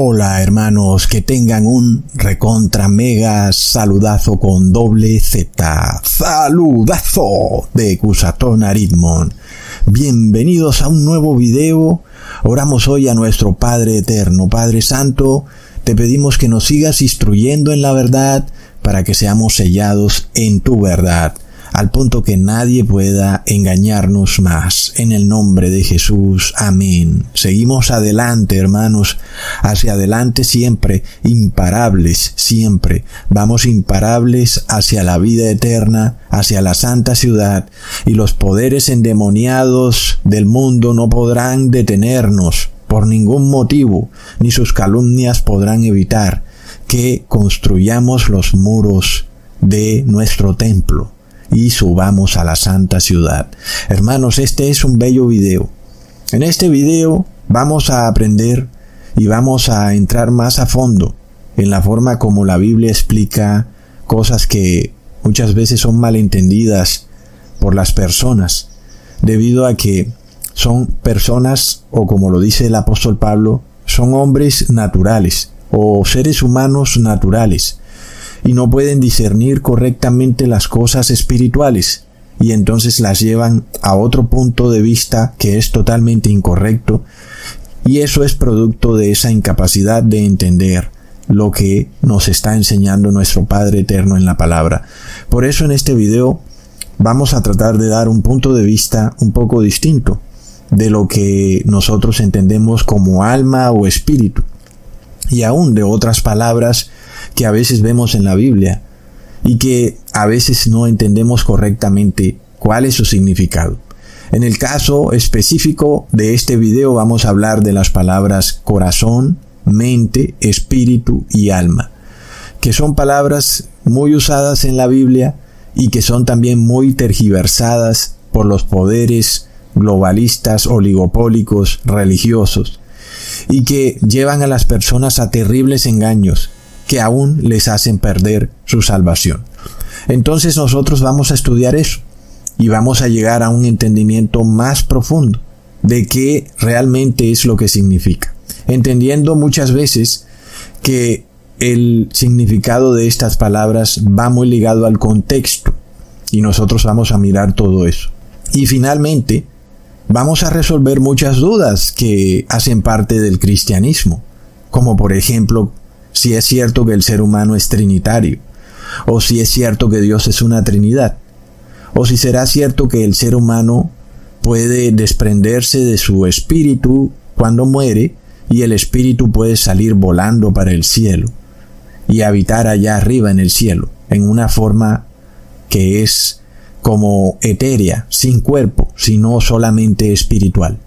Hola hermanos, que tengan un recontra mega saludazo con doble Z. Saludazo de Cusatón Aritmon. Bienvenidos a un nuevo video. Oramos hoy a nuestro Padre Eterno, Padre Santo. Te pedimos que nos sigas instruyendo en la verdad para que seamos sellados en tu verdad al punto que nadie pueda engañarnos más. En el nombre de Jesús, amén. Seguimos adelante, hermanos, hacia adelante siempre, imparables, siempre. Vamos imparables hacia la vida eterna, hacia la santa ciudad, y los poderes endemoniados del mundo no podrán detenernos por ningún motivo, ni sus calumnias podrán evitar que construyamos los muros de nuestro templo y subamos a la santa ciudad. Hermanos, este es un bello video. En este video vamos a aprender y vamos a entrar más a fondo en la forma como la Biblia explica cosas que muchas veces son malentendidas por las personas, debido a que son personas, o como lo dice el apóstol Pablo, son hombres naturales o seres humanos naturales, y no pueden discernir correctamente las cosas espirituales y entonces las llevan a otro punto de vista que es totalmente incorrecto y eso es producto de esa incapacidad de entender lo que nos está enseñando nuestro Padre Eterno en la palabra. Por eso en este video vamos a tratar de dar un punto de vista un poco distinto de lo que nosotros entendemos como alma o espíritu y aún de otras palabras que a veces vemos en la Biblia y que a veces no entendemos correctamente cuál es su significado. En el caso específico de este video vamos a hablar de las palabras corazón, mente, espíritu y alma, que son palabras muy usadas en la Biblia y que son también muy tergiversadas por los poderes globalistas, oligopólicos, religiosos, y que llevan a las personas a terribles engaños que aún les hacen perder su salvación. Entonces nosotros vamos a estudiar eso y vamos a llegar a un entendimiento más profundo de qué realmente es lo que significa. Entendiendo muchas veces que el significado de estas palabras va muy ligado al contexto y nosotros vamos a mirar todo eso. Y finalmente, vamos a resolver muchas dudas que hacen parte del cristianismo, como por ejemplo si es cierto que el ser humano es trinitario, o si es cierto que Dios es una trinidad, o si será cierto que el ser humano puede desprenderse de su espíritu cuando muere y el espíritu puede salir volando para el cielo y habitar allá arriba en el cielo, en una forma que es como etérea, sin cuerpo, sino solamente espiritual.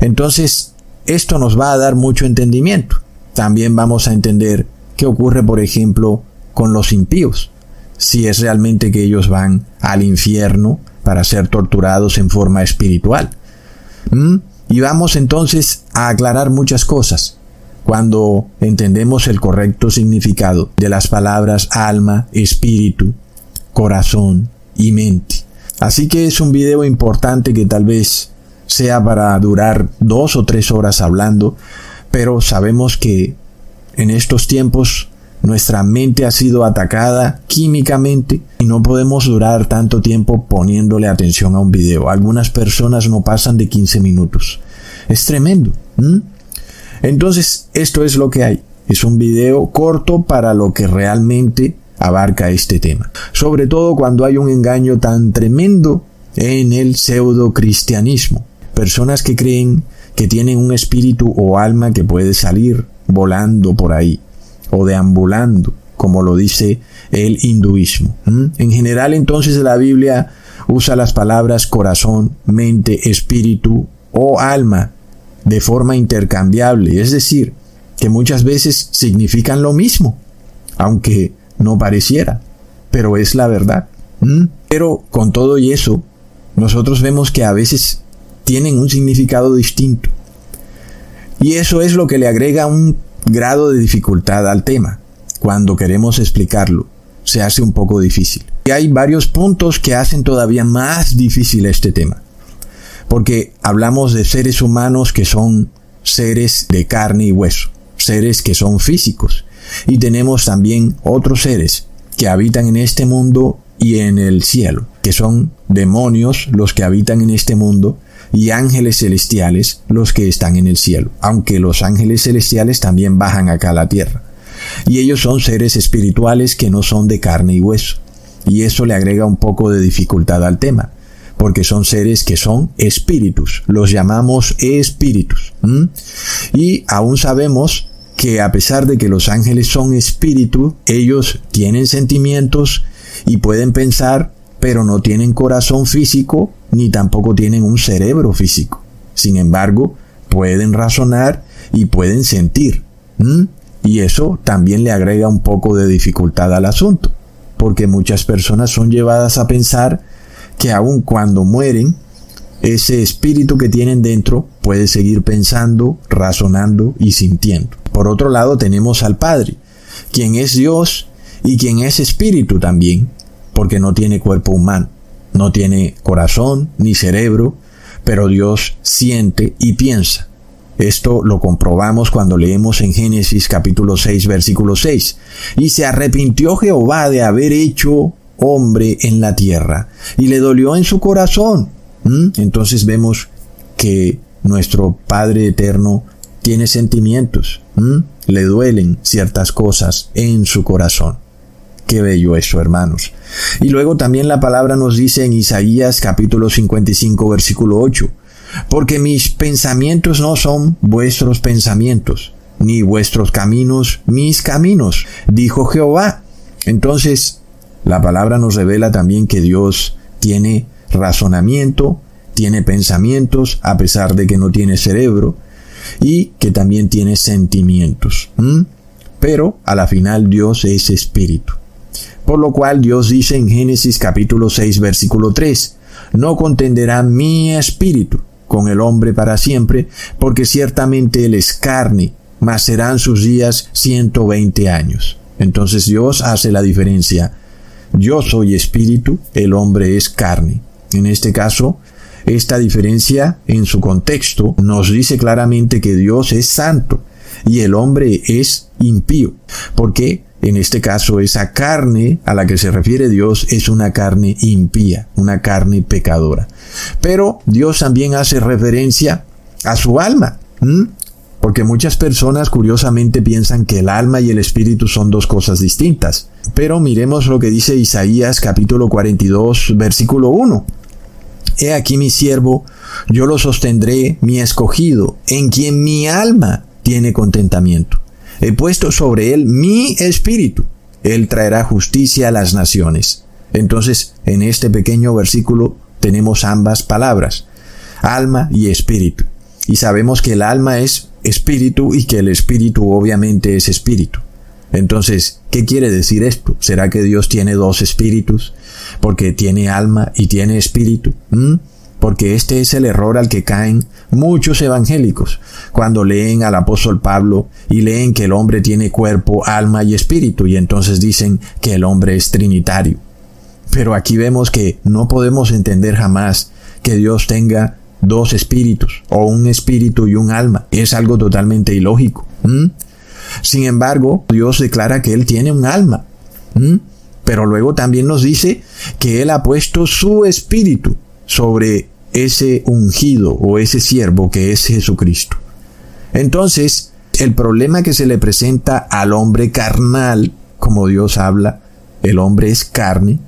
Entonces, esto nos va a dar mucho entendimiento. También vamos a entender qué ocurre, por ejemplo, con los impíos, si es realmente que ellos van al infierno para ser torturados en forma espiritual. ¿Mm? Y vamos entonces a aclarar muchas cosas cuando entendemos el correcto significado de las palabras alma, espíritu, corazón y mente. Así que es un video importante que tal vez sea para durar dos o tres horas hablando, pero sabemos que en estos tiempos nuestra mente ha sido atacada químicamente y no podemos durar tanto tiempo poniéndole atención a un video. Algunas personas no pasan de 15 minutos. Es tremendo. Entonces, esto es lo que hay. Es un video corto para lo que realmente abarca este tema. Sobre todo cuando hay un engaño tan tremendo en el pseudo cristianismo. Personas que creen que tienen un espíritu o alma que puede salir volando por ahí o deambulando, como lo dice el hinduismo. En general entonces la Biblia usa las palabras corazón, mente, espíritu o alma de forma intercambiable, es decir, que muchas veces significan lo mismo, aunque no pareciera, pero es la verdad. Pero con todo y eso, nosotros vemos que a veces tienen un significado distinto. Y eso es lo que le agrega un grado de dificultad al tema. Cuando queremos explicarlo, se hace un poco difícil. Y hay varios puntos que hacen todavía más difícil este tema. Porque hablamos de seres humanos que son seres de carne y hueso. seres que son físicos. Y tenemos también otros seres que habitan en este mundo y en el cielo, que son demonios los que habitan en este mundo y ángeles celestiales los que están en el cielo, aunque los ángeles celestiales también bajan acá a la tierra. Y ellos son seres espirituales que no son de carne y hueso. Y eso le agrega un poco de dificultad al tema, porque son seres que son espíritus, los llamamos espíritus. Y aún sabemos que a pesar de que los ángeles son espíritu, ellos tienen sentimientos y pueden pensar, pero no tienen corazón físico ni tampoco tienen un cerebro físico. Sin embargo, pueden razonar y pueden sentir. Y eso también le agrega un poco de dificultad al asunto, porque muchas personas son llevadas a pensar que aun cuando mueren, ese espíritu que tienen dentro puede seguir pensando, razonando y sintiendo. Por otro lado tenemos al Padre, quien es Dios y quien es espíritu también, porque no tiene cuerpo humano, no tiene corazón ni cerebro, pero Dios siente y piensa. Esto lo comprobamos cuando leemos en Génesis capítulo 6 versículo 6. Y se arrepintió Jehová de haber hecho hombre en la tierra, y le dolió en su corazón. ¿Mm? Entonces vemos que nuestro Padre Eterno tiene sentimientos, ¿Mm? le duelen ciertas cosas en su corazón. Qué bello eso, hermanos. Y luego también la palabra nos dice en Isaías capítulo 55 versículo 8, porque mis pensamientos no son vuestros pensamientos, ni vuestros caminos mis caminos, dijo Jehová. Entonces, la palabra nos revela también que Dios tiene razonamiento, tiene pensamientos, a pesar de que no tiene cerebro, y que también tiene sentimientos. Pero a la final Dios es espíritu. Por lo cual Dios dice en Génesis capítulo 6 versículo 3, no contenderá mi espíritu con el hombre para siempre, porque ciertamente él es carne, mas serán sus días 120 años. Entonces Dios hace la diferencia. Yo soy espíritu, el hombre es carne. En este caso, esta diferencia en su contexto nos dice claramente que Dios es santo y el hombre es impío, porque en este caso esa carne a la que se refiere Dios es una carne impía, una carne pecadora. Pero Dios también hace referencia a su alma. Porque muchas personas curiosamente piensan que el alma y el espíritu son dos cosas distintas. Pero miremos lo que dice Isaías capítulo 42 versículo 1. He aquí mi siervo, yo lo sostendré, mi escogido, en quien mi alma tiene contentamiento. He puesto sobre él mi espíritu. Él traerá justicia a las naciones. Entonces, en este pequeño versículo tenemos ambas palabras, alma y espíritu. Y sabemos que el alma es espíritu y que el espíritu obviamente es espíritu. Entonces, ¿qué quiere decir esto? ¿Será que Dios tiene dos espíritus? Porque tiene alma y tiene espíritu. ¿Mm? Porque este es el error al que caen muchos evangélicos cuando leen al apóstol Pablo y leen que el hombre tiene cuerpo, alma y espíritu y entonces dicen que el hombre es trinitario. Pero aquí vemos que no podemos entender jamás que Dios tenga dos espíritus o un espíritu y un alma. Es algo totalmente ilógico. Sin embargo, Dios declara que Él tiene un alma. Pero luego también nos dice que Él ha puesto su espíritu sobre ese ungido o ese siervo que es Jesucristo. Entonces, el problema que se le presenta al hombre carnal, como Dios habla, el hombre es carne,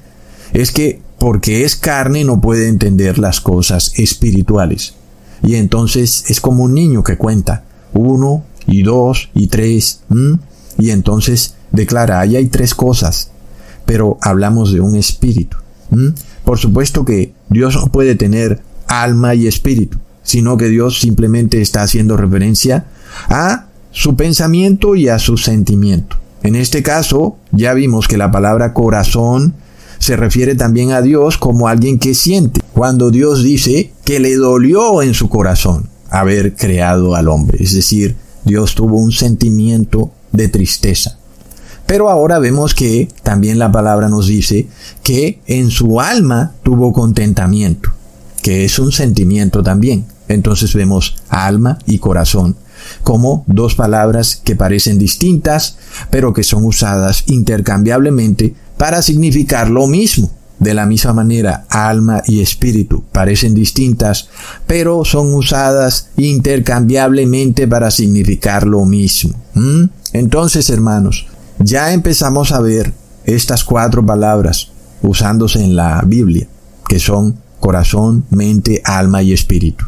es que porque es carne no puede entender las cosas espirituales. Y entonces es como un niño que cuenta uno y dos y tres, y entonces declara, ahí hay tres cosas, pero hablamos de un espíritu. Por supuesto que Dios puede tener alma y espíritu, sino que Dios simplemente está haciendo referencia a su pensamiento y a su sentimiento. En este caso, ya vimos que la palabra corazón se refiere también a Dios como alguien que siente. Cuando Dios dice que le dolió en su corazón haber creado al hombre, es decir, Dios tuvo un sentimiento de tristeza. Pero ahora vemos que también la palabra nos dice que en su alma tuvo contentamiento, que es un sentimiento también. Entonces vemos alma y corazón. como dos palabras que parecen distintas, pero que son usadas intercambiablemente para significar lo mismo. De la misma manera, alma y espíritu parecen distintas, pero son usadas intercambiablemente para significar lo mismo. ¿Mm? Entonces, hermanos, ya empezamos a ver estas cuatro palabras usándose en la Biblia, que son corazón, mente, alma y espíritu.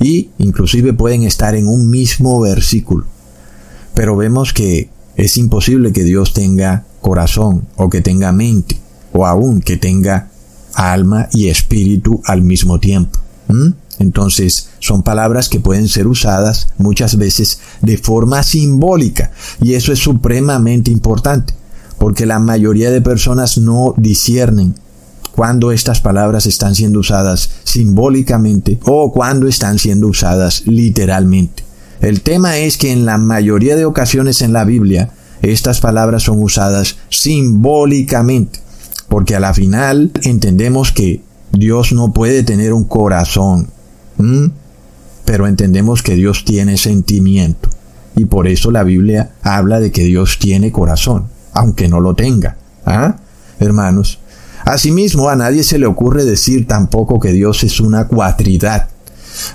Y inclusive pueden estar en un mismo versículo. Pero vemos que es imposible que Dios tenga corazón o que tenga mente o aún que tenga alma y espíritu al mismo tiempo. Entonces son palabras que pueden ser usadas muchas veces de forma simbólica y eso es supremamente importante porque la mayoría de personas no disciernen cuando estas palabras están siendo usadas simbólicamente o cuando están siendo usadas literalmente. El tema es que en la mayoría de ocasiones en la Biblia estas palabras son usadas simbólicamente porque a la final entendemos que Dios no puede tener un corazón, pero entendemos que Dios tiene sentimiento. Y por eso la Biblia habla de que Dios tiene corazón, aunque no lo tenga. ¿Ah? Hermanos, asimismo a nadie se le ocurre decir tampoco que Dios es una cuatridad,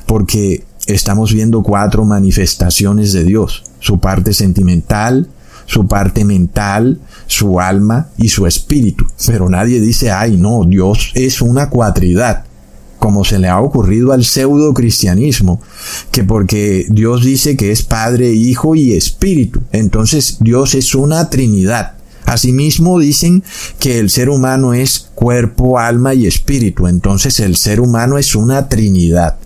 porque estamos viendo cuatro manifestaciones de Dios, su parte sentimental, su parte mental, su alma y su espíritu. Pero nadie dice, ay no, Dios es una cuatridad, como se le ha ocurrido al pseudo cristianismo, que porque Dios dice que es Padre, Hijo y Espíritu, entonces Dios es una trinidad. Asimismo dicen que el ser humano es cuerpo, alma y espíritu, entonces el ser humano es una trinidad.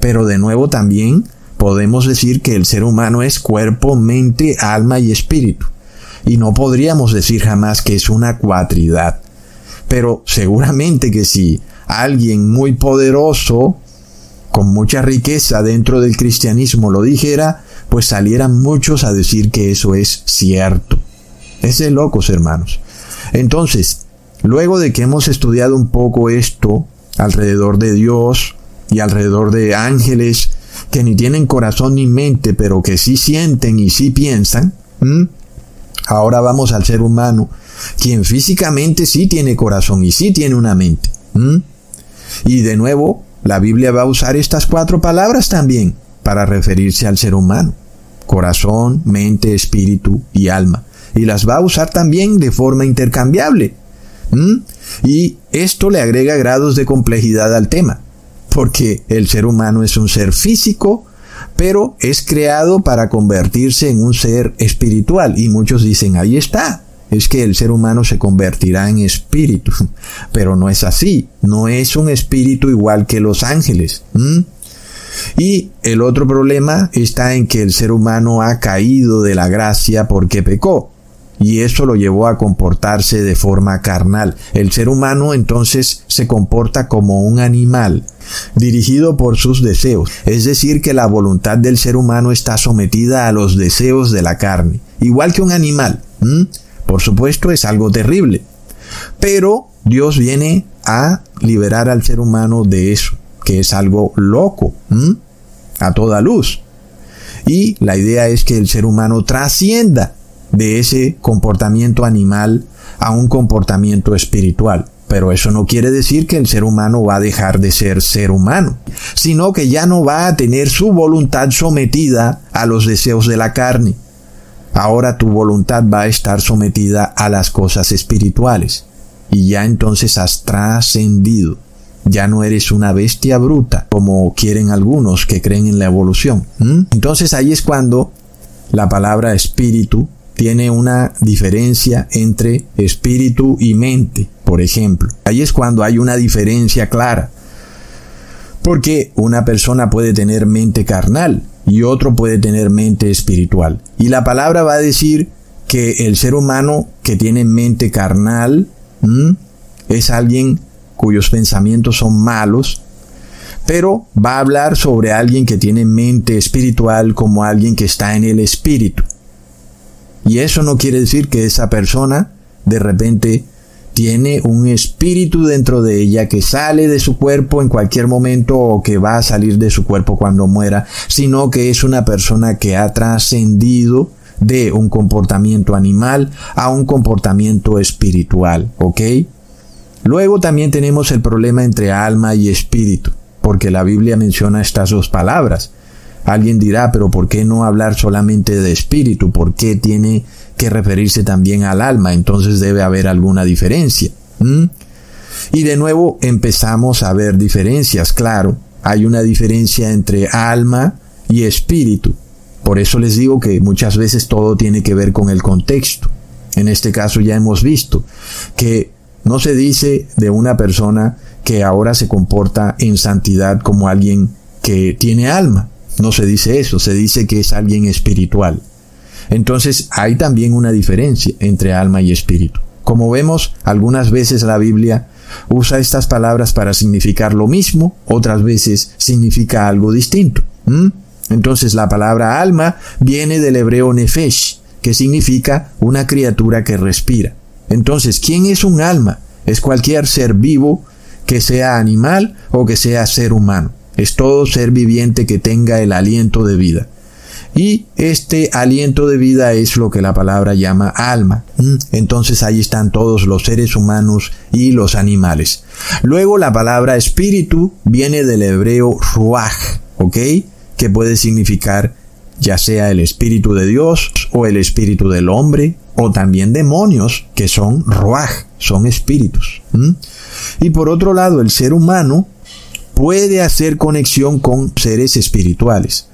Pero de nuevo también podemos decir que el ser humano es cuerpo, mente, alma y espíritu. Y no podríamos decir jamás que es una cuatridad. Pero seguramente que si alguien muy poderoso, con mucha riqueza dentro del cristianismo lo dijera, pues salieran muchos a decir que eso es cierto. Es de locos, hermanos. Entonces, luego de que hemos estudiado un poco esto alrededor de Dios y alrededor de ángeles que ni tienen corazón ni mente, pero que sí sienten y sí piensan, ahora vamos al ser humano, quien físicamente sí tiene corazón y sí tiene una mente. Y de nuevo, la Biblia va a usar estas cuatro palabras también para referirse al ser humano. Corazón, mente, espíritu y alma. Y las va a usar también de forma intercambiable. Y esto le agrega grados de complejidad al tema porque el ser humano es un ser físico, pero es creado para convertirse en un ser espiritual. Y muchos dicen, ahí está, es que el ser humano se convertirá en espíritu. Pero no es así, no es un espíritu igual que los ángeles. Y el otro problema está en que el ser humano ha caído de la gracia porque pecó y eso lo llevó a comportarse de forma carnal. El ser humano entonces se comporta como un animal, dirigido por sus deseos, es decir, que la voluntad del ser humano está sometida a los deseos de la carne, igual que un animal. Por supuesto es algo terrible, pero Dios viene a liberar al ser humano de eso, que es algo loco, a toda luz. Y la idea es que el ser humano trascienda de ese comportamiento animal a un comportamiento espiritual. Pero eso no quiere decir que el ser humano va a dejar de ser ser humano, sino que ya no va a tener su voluntad sometida a los deseos de la carne. Ahora tu voluntad va a estar sometida a las cosas espirituales. Y ya entonces has trascendido. Ya no eres una bestia bruta, como quieren algunos que creen en la evolución. Entonces ahí es cuando la palabra espíritu tiene una diferencia entre espíritu y mente, por ejemplo. Ahí es cuando hay una diferencia clara. Porque una persona puede tener mente carnal y otro puede tener mente espiritual. Y la palabra va a decir que el ser humano que tiene mente carnal es alguien cuyos pensamientos son malos, pero va a hablar sobre alguien que tiene mente espiritual como alguien que está en el espíritu. Y eso no quiere decir que esa persona de repente tiene un espíritu dentro de ella que sale de su cuerpo en cualquier momento o que va a salir de su cuerpo cuando muera, sino que es una persona que ha trascendido de un comportamiento animal a un comportamiento espiritual, ¿ok? Luego también tenemos el problema entre alma y espíritu, porque la Biblia menciona estas dos palabras. Alguien dirá, pero ¿por qué no hablar solamente de espíritu? ¿Por qué tiene que referirse también al alma? Entonces debe haber alguna diferencia. Y de nuevo empezamos a ver diferencias, claro. Hay una diferencia entre alma y espíritu. Por eso les digo que muchas veces todo tiene que ver con el contexto. En este caso ya hemos visto que no se dice de una persona que ahora se comporta en santidad como alguien que tiene alma. No se dice eso, se dice que es alguien espiritual. Entonces hay también una diferencia entre alma y espíritu. Como vemos, algunas veces la Biblia usa estas palabras para significar lo mismo, otras veces significa algo distinto. Entonces la palabra alma viene del hebreo nefesh, que significa una criatura que respira. Entonces, ¿quién es un alma? Es cualquier ser vivo, que sea animal o que sea ser humano. Es todo ser viviente que tenga el aliento de vida. Y este aliento de vida es lo que la palabra llama alma. Entonces ahí están todos los seres humanos y los animales. Luego la palabra espíritu viene del hebreo ruach, ¿ok? que puede significar ya sea el espíritu de Dios o el espíritu del hombre o también demonios que son ruaj, son espíritus. Y por otro lado, el ser humano puede hacer conexión con seres espirituales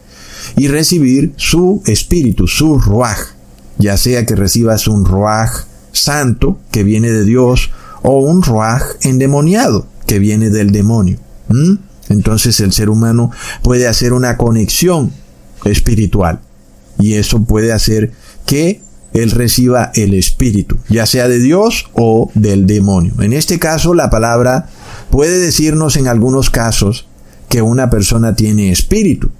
y recibir su espíritu, su ruaj, ya sea que recibas un ruaj santo que viene de Dios o un ruaj endemoniado que viene del demonio. Entonces el ser humano puede hacer una conexión espiritual y eso puede hacer que él reciba el espíritu, ya sea de Dios o del demonio. En este caso, la palabra puede decirnos en algunos casos que una persona tiene espíritu,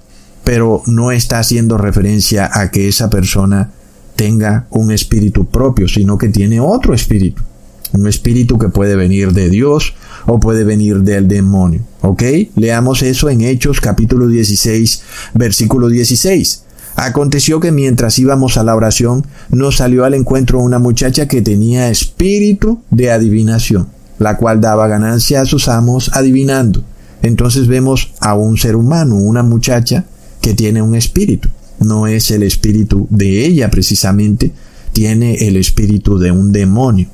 pero no está haciendo referencia a que esa persona tenga un espíritu propio, sino que tiene otro espíritu. Un espíritu que puede venir de Dios o puede venir del demonio. ¿Ok? Leamos eso en Hechos capítulo 16, versículo 16. Aconteció que mientras íbamos a la oración, nos salió al encuentro una muchacha que tenía espíritu de adivinación, la cual daba ganancia a sus amos adivinando. Entonces vemos a un ser humano, una muchacha que tiene un espíritu. No es el espíritu de ella precisamente, tiene el espíritu de un demonio.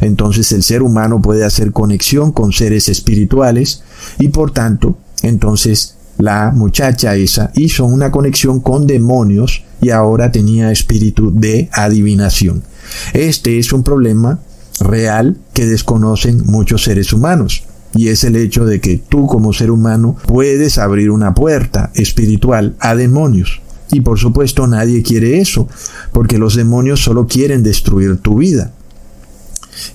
Entonces el ser humano puede hacer conexión con seres espirituales y por tanto, entonces la muchacha esa hizo una conexión con demonios y ahora tenía espíritu de adivinación. Este es un problema real que desconocen muchos seres humanos. Y es el hecho de que tú como ser humano puedes abrir una puerta espiritual a demonios. Y por supuesto nadie quiere eso, porque los demonios solo quieren destruir tu vida.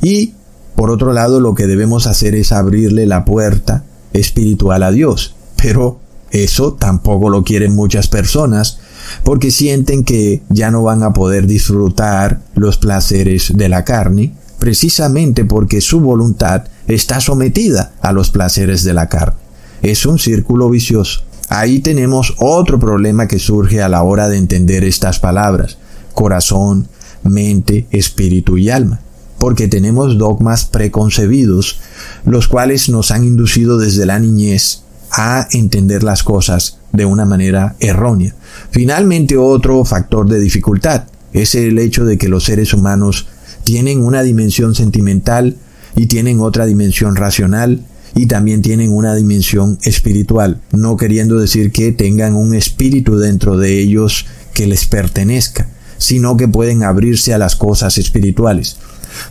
Y, por otro lado, lo que debemos hacer es abrirle la puerta espiritual a Dios. Pero eso tampoco lo quieren muchas personas porque sienten que ya no van a poder disfrutar los placeres de la carne, precisamente porque su voluntad está sometida a los placeres de la carne. Es un círculo vicioso. Ahí tenemos otro problema que surge a la hora de entender estas palabras. Corazón, mente, espíritu y alma porque tenemos dogmas preconcebidos, los cuales nos han inducido desde la niñez a entender las cosas de una manera errónea. Finalmente, otro factor de dificultad es el hecho de que los seres humanos tienen una dimensión sentimental y tienen otra dimensión racional y también tienen una dimensión espiritual, no queriendo decir que tengan un espíritu dentro de ellos que les pertenezca, sino que pueden abrirse a las cosas espirituales.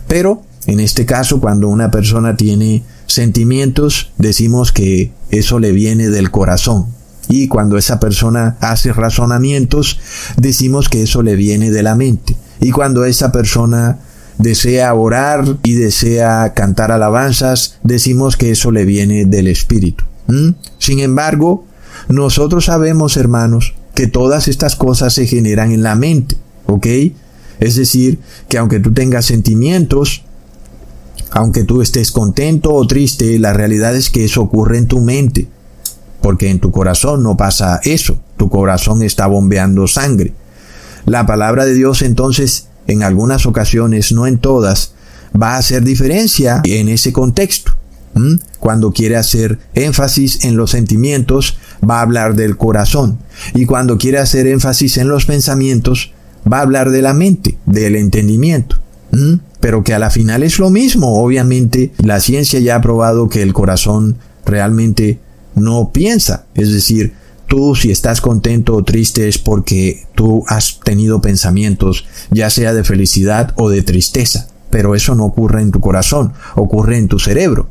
Pero en este caso, cuando una persona tiene sentimientos, decimos que eso le viene del corazón. Y cuando esa persona hace razonamientos, decimos que eso le viene de la mente. Y cuando esa persona desea orar y desea cantar alabanzas, decimos que eso le viene del Espíritu. ¿Mm? Sin embargo, nosotros sabemos, hermanos, que todas estas cosas se generan en la mente, ¿ok? Es decir, que aunque tú tengas sentimientos, Aunque tú estés contento o triste, la realidad es que eso ocurre en tu mente, porque en tu corazón no pasa eso, tu corazón está bombeando sangre. La palabra de Dios entonces, en algunas ocasiones, no en todas, va a hacer diferencia en ese contexto. Cuando quiere hacer énfasis en los sentimientos, va a hablar del corazón. Y cuando quiere hacer énfasis en los pensamientos, va a hablar de la mente, del entendimiento. Pero que a la final es lo mismo. Obviamente, la ciencia ya ha probado que el corazón realmente no piensa. Es decir, tú si estás contento o triste es porque tú has tenido pensamientos, ya sea de felicidad o de tristeza pero eso no ocurre en tu corazón, ocurre en tu cerebro.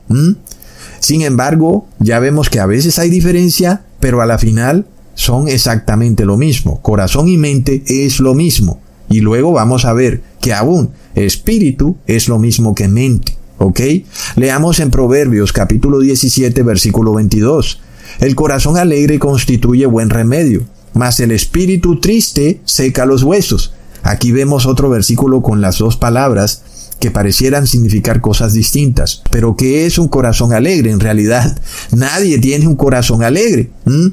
Sin embargo, ya vemos que a veces hay diferencia, pero a la final son exactamente lo mismo. Corazón y mente es lo mismo. Y luego vamos a ver que aún espíritu es lo mismo que mente. ¿Ok? Leamos en Proverbios capítulo 17 versículo 22. El corazón alegre constituye buen remedio, mas el espíritu triste seca los huesos. Aquí vemos otro versículo con las dos palabras que parecieran significar cosas distintas. Pero ¿qué es un corazón alegre? En realidad, nadie tiene un corazón alegre.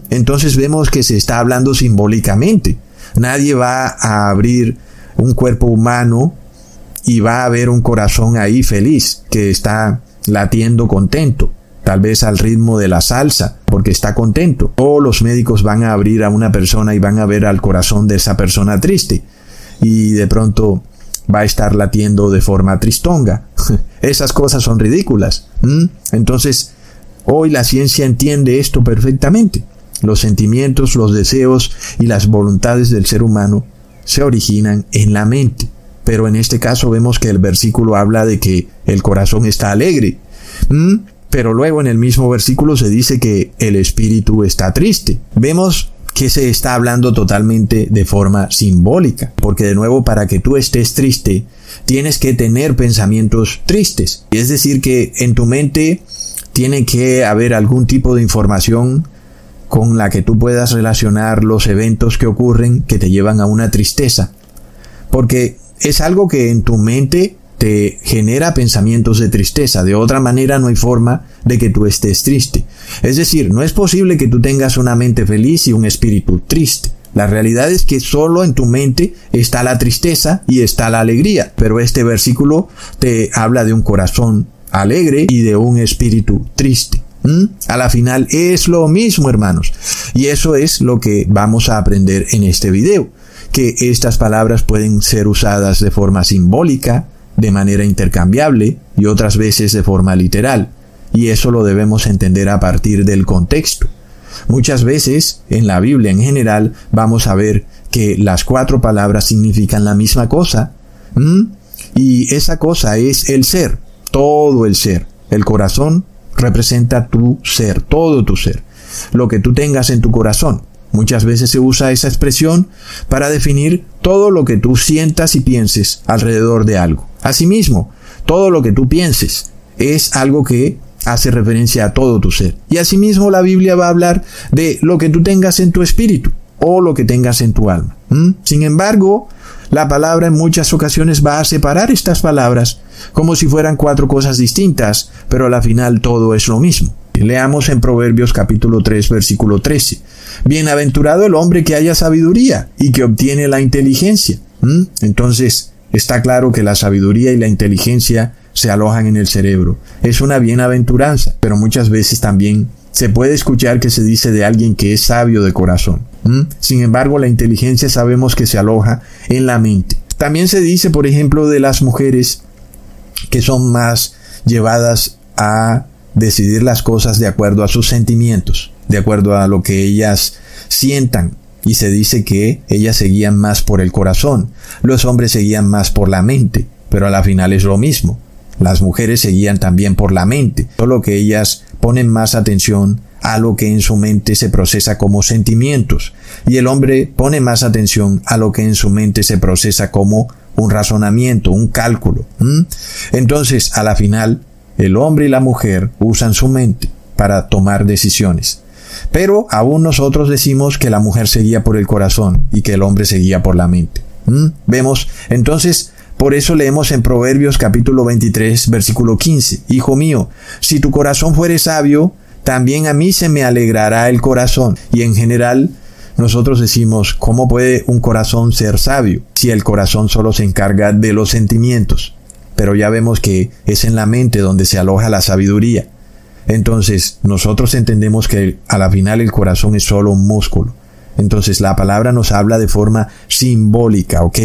Entonces vemos que se está hablando simbólicamente. Nadie va a abrir un cuerpo humano y va a ver un corazón ahí feliz, que está latiendo contento, tal vez al ritmo de la salsa, porque está contento. O los médicos van a abrir a una persona y van a ver al corazón de esa persona triste. Y de pronto va a estar latiendo de forma tristonga. Esas cosas son ridículas. Entonces, hoy la ciencia entiende esto perfectamente. Los sentimientos, los deseos y las voluntades del ser humano se originan en la mente. Pero en este caso vemos que el versículo habla de que el corazón está alegre. Pero luego en el mismo versículo se dice que el espíritu está triste. Vemos que se está hablando totalmente de forma simbólica, porque de nuevo para que tú estés triste, tienes que tener pensamientos tristes. Es decir, que en tu mente tiene que haber algún tipo de información con la que tú puedas relacionar los eventos que ocurren que te llevan a una tristeza. Porque es algo que en tu mente te genera pensamientos de tristeza. De otra manera no hay forma de que tú estés triste. Es decir, no es posible que tú tengas una mente feliz y un espíritu triste. La realidad es que solo en tu mente está la tristeza y está la alegría. Pero este versículo te habla de un corazón alegre y de un espíritu triste. ¿Mm? A la final es lo mismo, hermanos. Y eso es lo que vamos a aprender en este video. Que estas palabras pueden ser usadas de forma simbólica, de manera intercambiable y otras veces de forma literal, y eso lo debemos entender a partir del contexto. Muchas veces, en la Biblia en general, vamos a ver que las cuatro palabras significan la misma cosa, y esa cosa es el ser, todo el ser. El corazón representa tu ser, todo tu ser, lo que tú tengas en tu corazón. Muchas veces se usa esa expresión para definir todo lo que tú sientas y pienses alrededor de algo. Asimismo, todo lo que tú pienses es algo que hace referencia a todo tu ser. Y asimismo la Biblia va a hablar de lo que tú tengas en tu espíritu o lo que tengas en tu alma. Sin embargo, la palabra en muchas ocasiones va a separar estas palabras como si fueran cuatro cosas distintas, pero a la final todo es lo mismo. Leamos en Proverbios capítulo 3 versículo 13. Bienaventurado el hombre que haya sabiduría y que obtiene la inteligencia. Entonces, está claro que la sabiduría y la inteligencia se alojan en el cerebro. Es una bienaventuranza, pero muchas veces también se puede escuchar que se dice de alguien que es sabio de corazón. Sin embargo, la inteligencia sabemos que se aloja en la mente. También se dice, por ejemplo, de las mujeres que son más llevadas a decidir las cosas de acuerdo a sus sentimientos, de acuerdo a lo que ellas sientan. Y se dice que ellas seguían más por el corazón, los hombres seguían más por la mente, pero a la final es lo mismo. Las mujeres seguían también por la mente, solo que ellas ponen más atención a lo que en su mente se procesa como sentimientos, y el hombre pone más atención a lo que en su mente se procesa como un razonamiento, un cálculo. Entonces, a la final, el hombre y la mujer usan su mente para tomar decisiones. Pero aún nosotros decimos que la mujer seguía por el corazón y que el hombre seguía por la mente. Vemos entonces Por eso leemos en Proverbios capítulo 23, versículo 15, Hijo mío, si tu corazón fuere sabio, también a mí se me alegrará el corazón. Y en general, nosotros decimos, ¿cómo puede un corazón ser sabio si el corazón solo se encarga de los sentimientos? Pero ya vemos que es en la mente donde se aloja la sabiduría. Entonces, nosotros entendemos que a la final el corazón es solo un músculo. Entonces, la palabra nos habla de forma simbólica, ¿ok?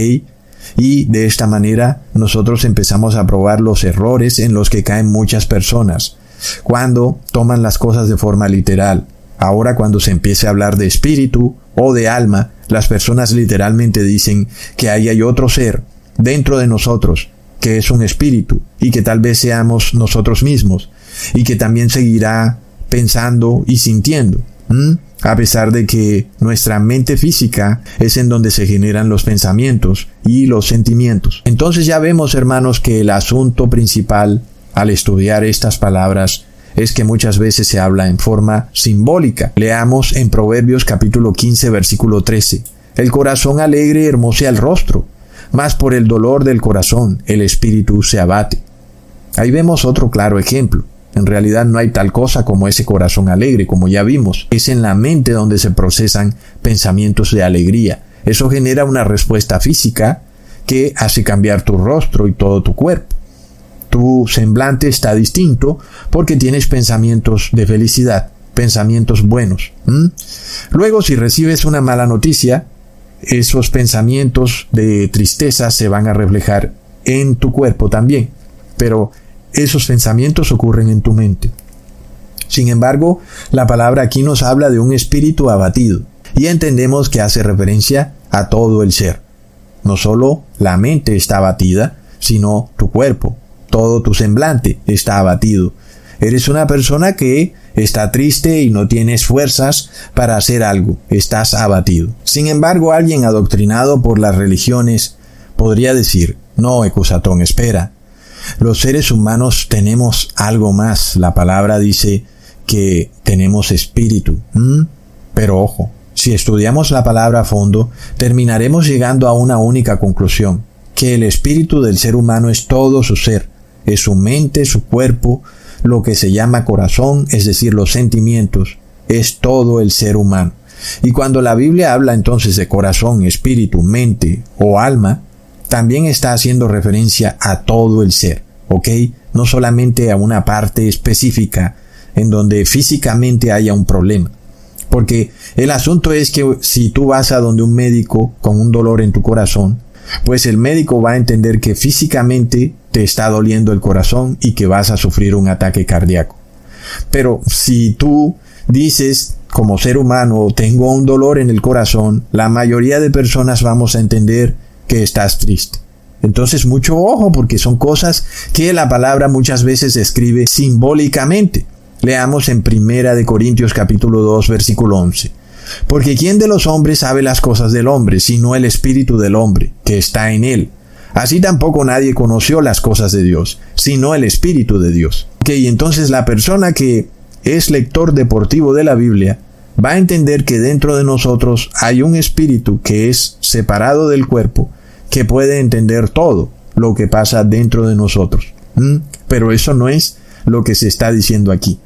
Y de esta manera nosotros empezamos a probar los errores en los que caen muchas personas cuando toman las cosas de forma literal. Ahora cuando se empiece a hablar de espíritu o de alma, las personas literalmente dicen que ahí hay otro ser dentro de nosotros, que es un espíritu, y que tal vez seamos nosotros mismos, y que también seguirá pensando y sintiendo, a pesar de que nuestra mente física es en donde se generan los pensamientos y los sentimientos. Entonces ya vemos, hermanos, que el asunto principal al estudiar estas palabras es que muchas veces se habla en forma simbólica. Leamos en Proverbios capítulo 15 versículo 13. El corazón alegre hermosea el rostro, mas por el dolor del corazón el espíritu se abate. Ahí vemos otro claro ejemplo. En realidad no hay tal cosa como ese corazón alegre, como ya vimos. Es en la mente donde se procesan pensamientos de alegría. Eso genera una respuesta física que hace cambiar tu rostro y todo tu cuerpo tu semblante está distinto porque tienes pensamientos de felicidad, pensamientos buenos. Luego, si recibes una mala noticia, esos pensamientos de tristeza se van a reflejar en tu cuerpo también, pero esos pensamientos ocurren en tu mente. Sin embargo, la palabra aquí nos habla de un espíritu abatido y entendemos que hace referencia a todo el ser. No solo la mente está abatida, sino tu cuerpo, todo tu semblante está abatido. Eres una persona que está triste y no tienes fuerzas para hacer algo, estás abatido. Sin embargo, alguien adoctrinado por las religiones podría decir, no, Ecusatón, espera. Los seres humanos tenemos algo más. La palabra dice que tenemos espíritu. Pero ojo, si estudiamos la palabra a fondo, terminaremos llegando a una única conclusión, que el espíritu del ser humano es todo su ser, es su mente, su cuerpo, lo que se llama corazón, es decir, los sentimientos, es todo el ser humano. Y cuando la Biblia habla entonces de corazón, espíritu, mente o alma, también está haciendo referencia a todo el ser, ¿ok? No solamente a una parte específica en donde físicamente haya un problema. Porque el asunto es que si tú vas a donde un médico con un dolor en tu corazón, pues el médico va a entender que físicamente te está doliendo el corazón y que vas a sufrir un ataque cardíaco. Pero si tú dices, como ser humano, tengo un dolor en el corazón, la mayoría de personas vamos a entender que estás triste. Entonces mucho ojo porque son cosas que la palabra muchas veces escribe simbólicamente. Leamos en Primera de Corintios capítulo 2 versículo 11. Porque ¿quién de los hombres sabe las cosas del hombre, sino el espíritu del hombre, que está en él? Así tampoco nadie conoció las cosas de Dios, sino el espíritu de Dios. Ok, entonces la persona que es lector deportivo de la Biblia va a entender que dentro de nosotros hay un espíritu que es separado del cuerpo, que puede entender todo lo que pasa dentro de nosotros. Pero eso no es lo que se está diciendo aquí.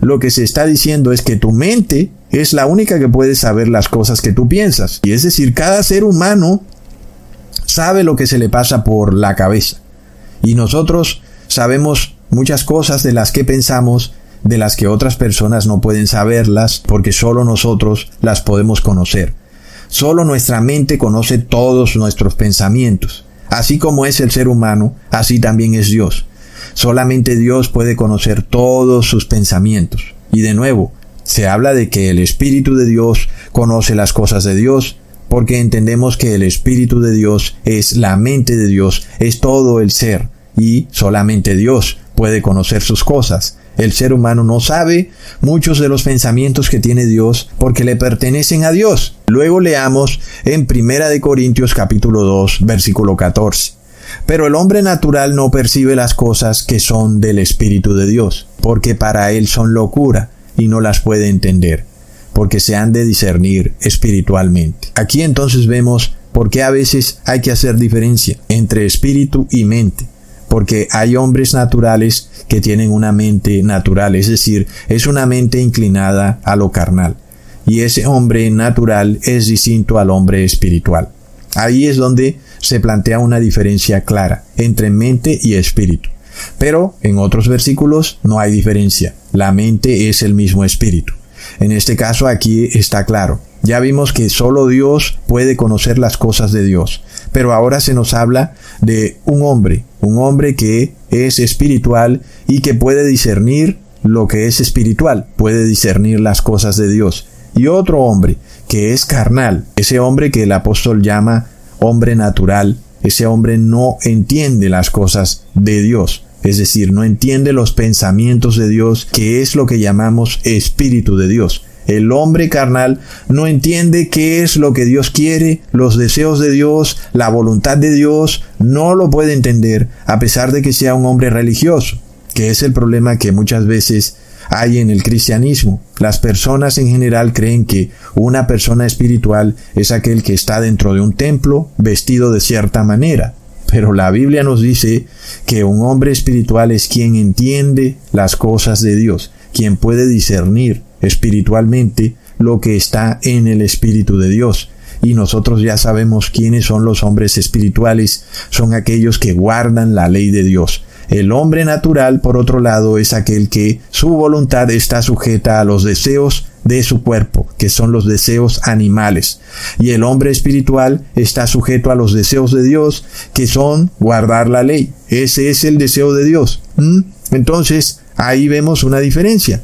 Lo que se está diciendo es que tu mente es la única que puede saber las cosas que tú piensas. Y es decir, cada ser humano sabe lo que se le pasa por la cabeza. Y nosotros sabemos muchas cosas de las que pensamos, de las que otras personas no pueden saberlas, porque solo nosotros las podemos conocer. Solo nuestra mente conoce todos nuestros pensamientos. Así como es el ser humano, así también es Dios. Solamente Dios puede conocer todos sus pensamientos. Y de nuevo, se habla de que el Espíritu de Dios conoce las cosas de Dios, porque entendemos que el Espíritu de Dios es la mente de Dios, es todo el ser, y solamente Dios puede conocer sus cosas. El ser humano no sabe muchos de los pensamientos que tiene Dios porque le pertenecen a Dios. Luego leamos en Primera de Corintios capítulo 2, versículo 14. Pero el hombre natural no percibe las cosas que son del Espíritu de Dios, porque para él son locura y no las puede entender, porque se han de discernir espiritualmente. Aquí entonces vemos ¿Por qué a veces hay que hacer diferencia entre espíritu y mente? Porque hay hombres naturales que tienen una mente natural, es decir, es una mente inclinada a lo carnal. Y ese hombre natural es distinto al hombre espiritual. Ahí es donde se plantea una diferencia clara entre mente y espíritu. Pero en otros versículos no hay diferencia. La mente es el mismo espíritu. En este caso aquí está claro. Ya vimos que solo Dios puede conocer las cosas de Dios. Pero ahora se nos habla de un hombre, un hombre que es espiritual y que puede discernir lo que es espiritual, puede discernir las cosas de Dios. Y otro hombre que es carnal, ese hombre que el apóstol llama hombre natural, ese hombre no entiende las cosas de Dios, es decir, no entiende los pensamientos de Dios, que es lo que llamamos espíritu de Dios. El hombre carnal no entiende qué es lo que Dios quiere, los deseos de Dios, la voluntad de Dios, no lo puede entender a pesar de que sea un hombre religioso, que es el problema que muchas veces hay en el cristianismo. Las personas en general creen que una persona espiritual es aquel que está dentro de un templo vestido de cierta manera. Pero la Biblia nos dice que un hombre espiritual es quien entiende las cosas de Dios, quien puede discernir espiritualmente lo que está en el Espíritu de Dios. Y nosotros ya sabemos quiénes son los hombres espirituales, son aquellos que guardan la ley de Dios. El hombre natural, por otro lado, es aquel que su voluntad está sujeta a los deseos de su cuerpo, que son los deseos animales. Y el hombre espiritual está sujeto a los deseos de Dios, que son guardar la ley. Ese es el deseo de Dios. ¿Mm? Entonces, ahí vemos una diferencia.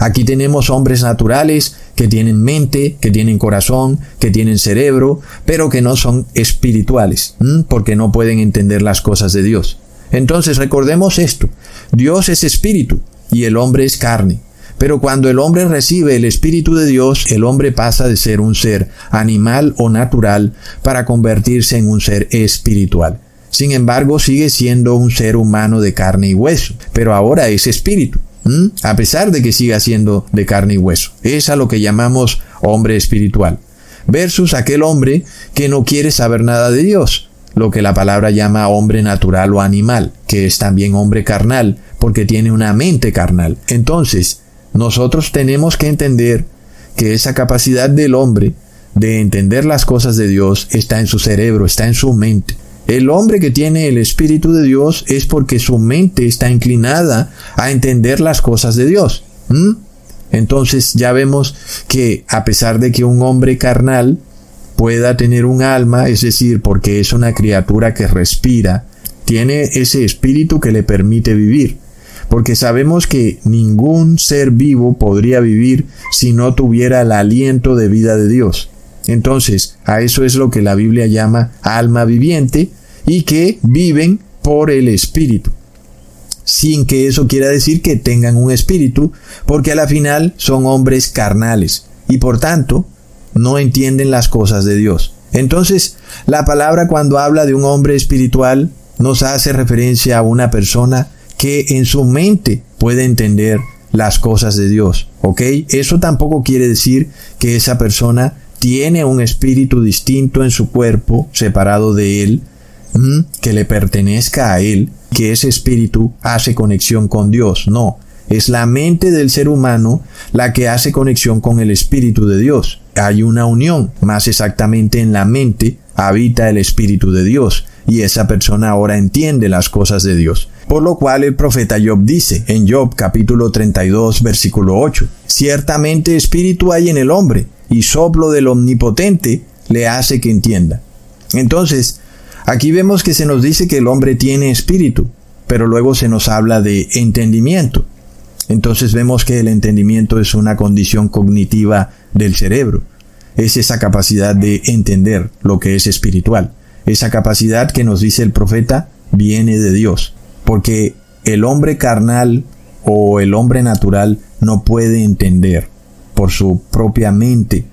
Aquí tenemos hombres naturales que tienen mente, que tienen corazón, que tienen cerebro, pero que no son espirituales, porque no pueden entender las cosas de Dios. Entonces recordemos esto, Dios es espíritu y el hombre es carne. Pero cuando el hombre recibe el Espíritu de Dios, el hombre pasa de ser un ser animal o natural para convertirse en un ser espiritual. Sin embargo, sigue siendo un ser humano de carne y hueso, pero ahora es espíritu, a pesar de que siga siendo de carne y hueso. Es a lo que llamamos hombre espiritual, versus aquel hombre que no quiere saber nada de Dios, lo que la palabra llama hombre natural o animal, que es también hombre carnal, porque tiene una mente carnal. Entonces, nosotros tenemos que entender que esa capacidad del hombre de entender las cosas de Dios está en su cerebro, está en su mente. El hombre que tiene el Espíritu de Dios es porque su mente está inclinada a entender las cosas de Dios. Entonces ya vemos que a pesar de que un hombre carnal pueda tener un alma, es decir, porque es una criatura que respira, tiene ese espíritu que le permite vivir. Porque sabemos que ningún ser vivo podría vivir si no tuviera el aliento de vida de Dios. Entonces, a eso es lo que la Biblia llama alma viviente y que viven por el espíritu. Sin que eso quiera decir que tengan un espíritu, porque a la final son hombres carnales y por tanto no entienden las cosas de Dios. Entonces, la palabra cuando habla de un hombre espiritual nos hace referencia a una persona que en su mente puede entender las cosas de Dios, ¿ok? Eso tampoco quiere decir que esa persona tiene un espíritu distinto en su cuerpo, separado de él, que le pertenezca a él, que ese espíritu hace conexión con Dios, no. Es la mente del ser humano la que hace conexión con el Espíritu de Dios. Hay una unión, más exactamente en la mente habita el Espíritu de Dios, y esa persona ahora entiende las cosas de Dios. Por lo cual el profeta Job dice en Job capítulo 32 versículo 8, Ciertamente espíritu hay en el hombre, y soplo del omnipotente le hace que entienda. Entonces, aquí vemos que se nos dice que el hombre tiene espíritu, pero luego se nos habla de entendimiento. Entonces vemos que el entendimiento es una condición cognitiva del cerebro. Es esa capacidad de entender lo que es espiritual. Esa capacidad que nos dice el profeta viene de Dios. Porque el hombre carnal o el hombre natural no puede entender por su propia mente.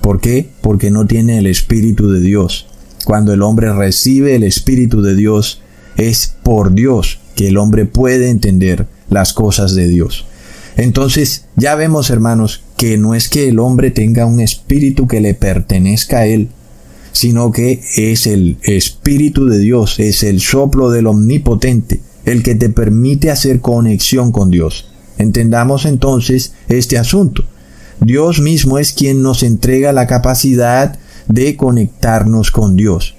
¿Por qué? Porque no tiene el Espíritu de Dios. Cuando el hombre recibe el Espíritu de Dios, es por Dios que el hombre puede entender las cosas de Dios. Entonces, ya vemos, hermanos, que no es que el hombre tenga un espíritu que le pertenezca a él, sino que es el Espíritu de Dios, es el soplo del Omnipotente, el que te permite hacer conexión con Dios. Entendamos entonces este asunto. Dios mismo es quien nos entrega la capacidad de conectarnos con Dios.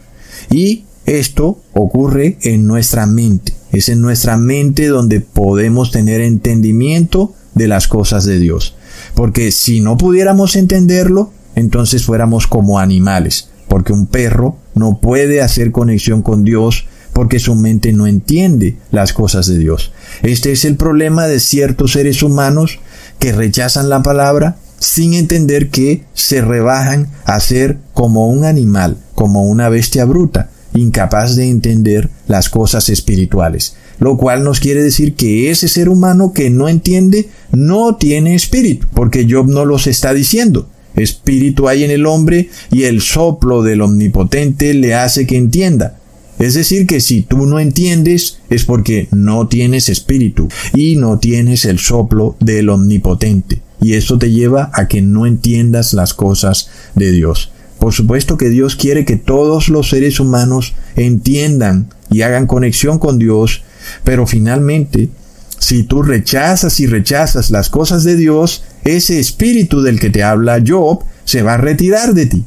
Y esto ocurre en nuestra mente. Es en nuestra mente donde podemos tener entendimiento de las cosas de Dios. Porque si no pudiéramos entenderlo, entonces fuéramos como animales. Porque un perro no puede hacer conexión con Dios porque su mente no entiende las cosas de Dios. Este es el problema de ciertos seres humanos que rechazan la palabra sin entender que se rebajan a ser como un animal, como una bestia bruta, incapaz de entender las cosas espirituales. Lo cual nos quiere decir que ese ser humano que no entiende no tiene espíritu, porque Job no los está diciendo. Espíritu hay en el hombre y el soplo del omnipotente le hace que entienda. Es decir, que si tú no entiendes es porque no tienes espíritu y no tienes el soplo del omnipotente. Y eso te lleva a que no entiendas las cosas de Dios. Por supuesto que Dios quiere que todos los seres humanos entiendan y hagan conexión con Dios, pero finalmente, si tú rechazas y rechazas las cosas de Dios, ese espíritu del que te habla Job se va a retirar de ti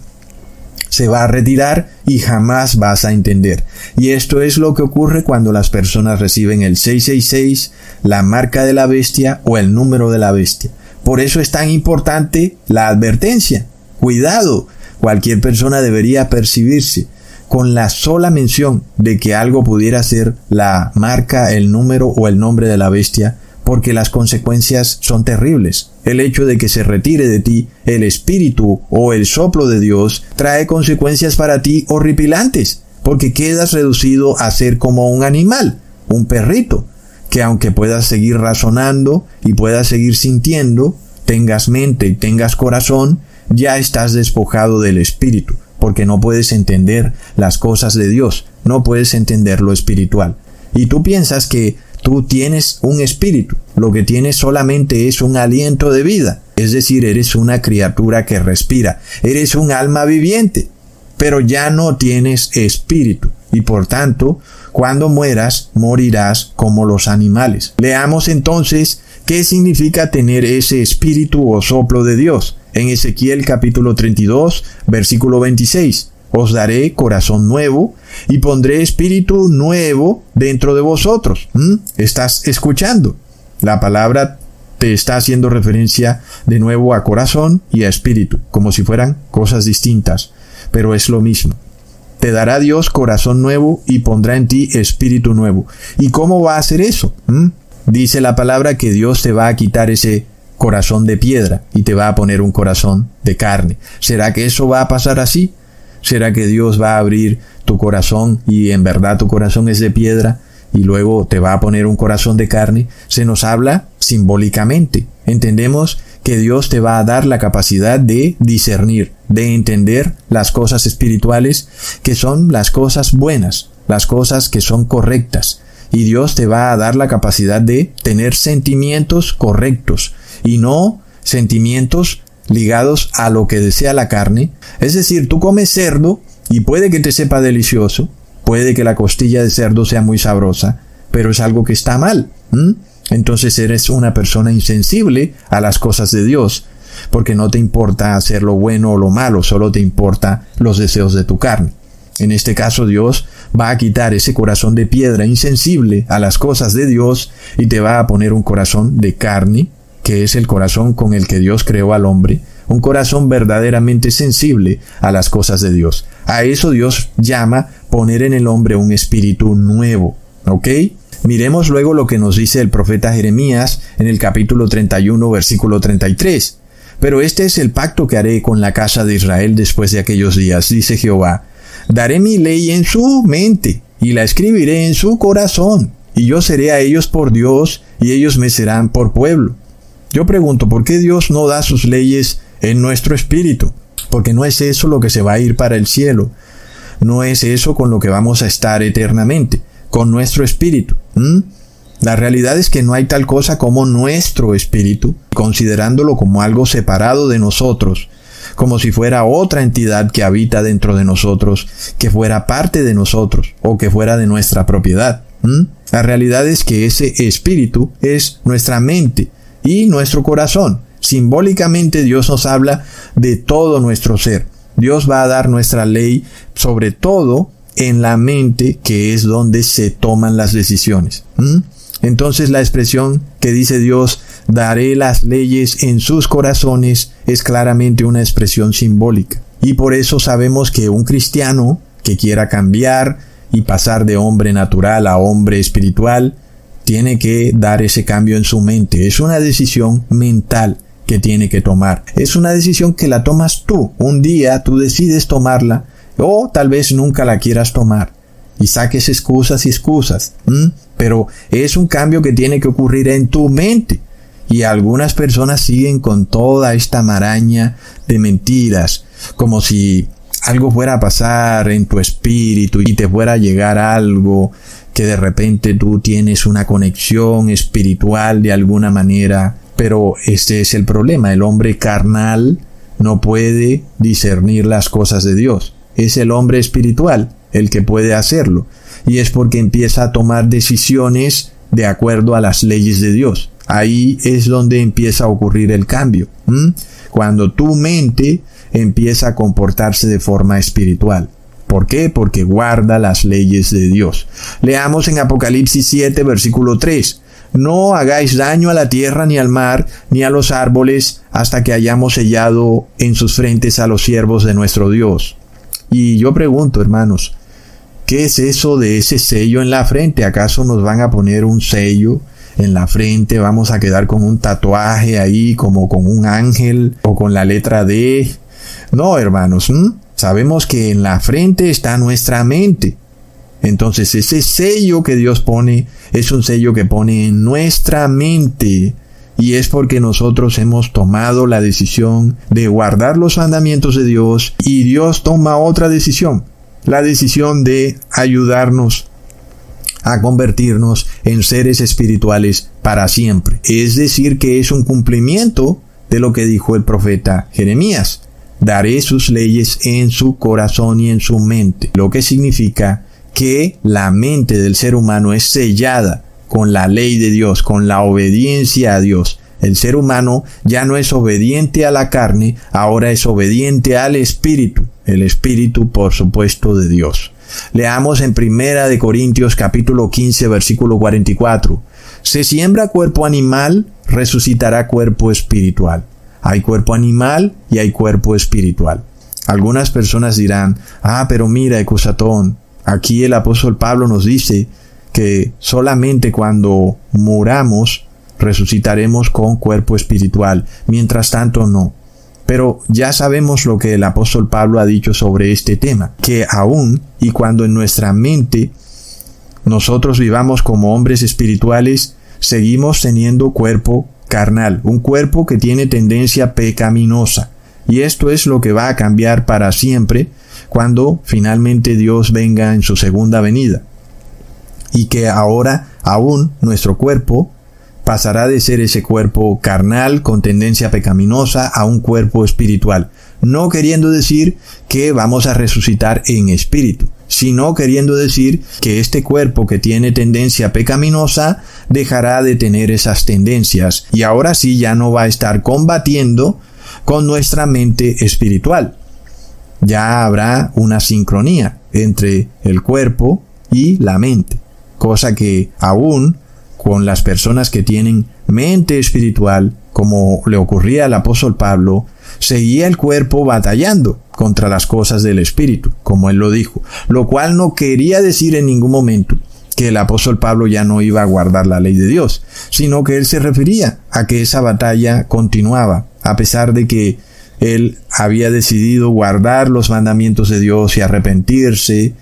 se va a retirar y jamás vas a entender. Y esto es lo que ocurre cuando las personas reciben el 666, la marca de la bestia o el número de la bestia. Por eso es tan importante la advertencia. Cuidado, cualquier persona debería percibirse con la sola mención de que algo pudiera ser la marca, el número o el nombre de la bestia, porque las consecuencias son terribles. El hecho de que se retire de ti el espíritu o el soplo de Dios trae consecuencias para ti horripilantes, porque quedas reducido a ser como un animal, un perrito, que aunque puedas seguir razonando y puedas seguir sintiendo, tengas mente y tengas corazón, ya estás despojado del espíritu, porque no puedes entender las cosas de Dios, no puedes entender lo espiritual. Y tú piensas que Tú tienes un espíritu, lo que tienes solamente es un aliento de vida, es decir, eres una criatura que respira, eres un alma viviente, pero ya no tienes espíritu y por tanto, cuando mueras, morirás como los animales. Leamos entonces qué significa tener ese espíritu o soplo de Dios en Ezequiel capítulo 32, versículo 26 os daré corazón nuevo y pondré espíritu nuevo dentro de vosotros. ¿Mm? ¿Estás escuchando? La palabra te está haciendo referencia de nuevo a corazón y a espíritu, como si fueran cosas distintas, pero es lo mismo. Te dará Dios corazón nuevo y pondrá en ti espíritu nuevo. ¿Y cómo va a hacer eso? ¿Mm? Dice la palabra que Dios te va a quitar ese corazón de piedra y te va a poner un corazón de carne. ¿Será que eso va a pasar así? ¿Será que Dios va a abrir tu corazón y en verdad tu corazón es de piedra y luego te va a poner un corazón de carne? Se nos habla simbólicamente. Entendemos que Dios te va a dar la capacidad de discernir, de entender las cosas espirituales que son las cosas buenas, las cosas que son correctas. Y Dios te va a dar la capacidad de tener sentimientos correctos y no sentimientos ligados a lo que desea la carne. Es decir, tú comes cerdo y puede que te sepa delicioso, puede que la costilla de cerdo sea muy sabrosa, pero es algo que está mal. Entonces eres una persona insensible a las cosas de Dios, porque no te importa hacer lo bueno o lo malo, solo te importa los deseos de tu carne. En este caso Dios va a quitar ese corazón de piedra insensible a las cosas de Dios y te va a poner un corazón de carne que es el corazón con el que Dios creó al hombre, un corazón verdaderamente sensible a las cosas de Dios. A eso Dios llama poner en el hombre un espíritu nuevo. ¿Ok? Miremos luego lo que nos dice el profeta Jeremías en el capítulo 31, versículo 33. Pero este es el pacto que haré con la casa de Israel después de aquellos días, dice Jehová. Daré mi ley en su mente y la escribiré en su corazón, y yo seré a ellos por Dios, y ellos me serán por pueblo. Yo pregunto, ¿por qué Dios no da sus leyes en nuestro espíritu? Porque no es eso lo que se va a ir para el cielo. No es eso con lo que vamos a estar eternamente, con nuestro espíritu. La realidad es que no hay tal cosa como nuestro espíritu, considerándolo como algo separado de nosotros, como si fuera otra entidad que habita dentro de nosotros, que fuera parte de nosotros o que fuera de nuestra propiedad. La realidad es que ese espíritu es nuestra mente y nuestro corazón. Simbólicamente Dios nos habla de todo nuestro ser. Dios va a dar nuestra ley sobre todo en la mente que es donde se toman las decisiones. Entonces la expresión que dice Dios, daré las leyes en sus corazones, es claramente una expresión simbólica. Y por eso sabemos que un cristiano que quiera cambiar y pasar de hombre natural a hombre espiritual, tiene que dar ese cambio en su mente. Es una decisión mental que tiene que tomar. Es una decisión que la tomas tú. Un día tú decides tomarla o tal vez nunca la quieras tomar y saques excusas y excusas. Pero es un cambio que tiene que ocurrir en tu mente. Y algunas personas siguen con toda esta maraña de mentiras, como si algo fuera a pasar en tu espíritu y te fuera a llegar algo que de repente tú tienes una conexión espiritual de alguna manera. Pero este es el problema, el hombre carnal no puede discernir las cosas de Dios. Es el hombre espiritual el que puede hacerlo. Y es porque empieza a tomar decisiones de acuerdo a las leyes de Dios. Ahí es donde empieza a ocurrir el cambio. Cuando tu mente empieza a comportarse de forma espiritual. ¿Por qué? Porque guarda las leyes de Dios. Leamos en Apocalipsis 7, versículo 3. No hagáis daño a la tierra ni al mar ni a los árboles hasta que hayamos sellado en sus frentes a los siervos de nuestro Dios. Y yo pregunto, hermanos, ¿qué es eso de ese sello en la frente? ¿Acaso nos van a poner un sello en la frente? ¿Vamos a quedar con un tatuaje ahí como con un ángel o con la letra D? No, hermanos, sabemos que en la frente está nuestra mente. Entonces ese sello que Dios pone es un sello que pone en nuestra mente y es porque nosotros hemos tomado la decisión de guardar los mandamientos de Dios y Dios toma otra decisión, la decisión de ayudarnos a convertirnos en seres espirituales para siempre. Es decir, que es un cumplimiento de lo que dijo el profeta Jeremías. Daré sus leyes en su corazón y en su mente, lo que significa que la mente del ser humano es sellada con la ley de Dios, con la obediencia a Dios. El ser humano ya no es obediente a la carne, ahora es obediente al Espíritu, el Espíritu por supuesto de Dios. Leamos en Primera de Corintios capítulo 15 versículo 44. Se siembra cuerpo animal, resucitará cuerpo espiritual. Hay cuerpo animal y hay cuerpo espiritual. Algunas personas dirán, ah, pero mira, Ecusatón, aquí el apóstol Pablo nos dice que solamente cuando muramos resucitaremos con cuerpo espiritual, mientras tanto no. Pero ya sabemos lo que el apóstol Pablo ha dicho sobre este tema, que aún y cuando en nuestra mente nosotros vivamos como hombres espirituales, seguimos teniendo cuerpo carnal, un cuerpo que tiene tendencia pecaminosa. Y esto es lo que va a cambiar para siempre cuando finalmente Dios venga en su segunda venida y que ahora aún nuestro cuerpo pasará de ser ese cuerpo carnal con tendencia pecaminosa a un cuerpo espiritual, no queriendo decir que vamos a resucitar en espíritu, sino queriendo decir que este cuerpo que tiene tendencia pecaminosa dejará de tener esas tendencias y ahora sí ya no va a estar combatiendo con nuestra mente espiritual. Ya habrá una sincronía entre el cuerpo y la mente cosa que aún con las personas que tienen mente espiritual, como le ocurría al apóstol Pablo, seguía el cuerpo batallando contra las cosas del espíritu, como él lo dijo, lo cual no quería decir en ningún momento que el apóstol Pablo ya no iba a guardar la ley de Dios, sino que él se refería a que esa batalla continuaba, a pesar de que él había decidido guardar los mandamientos de Dios y arrepentirse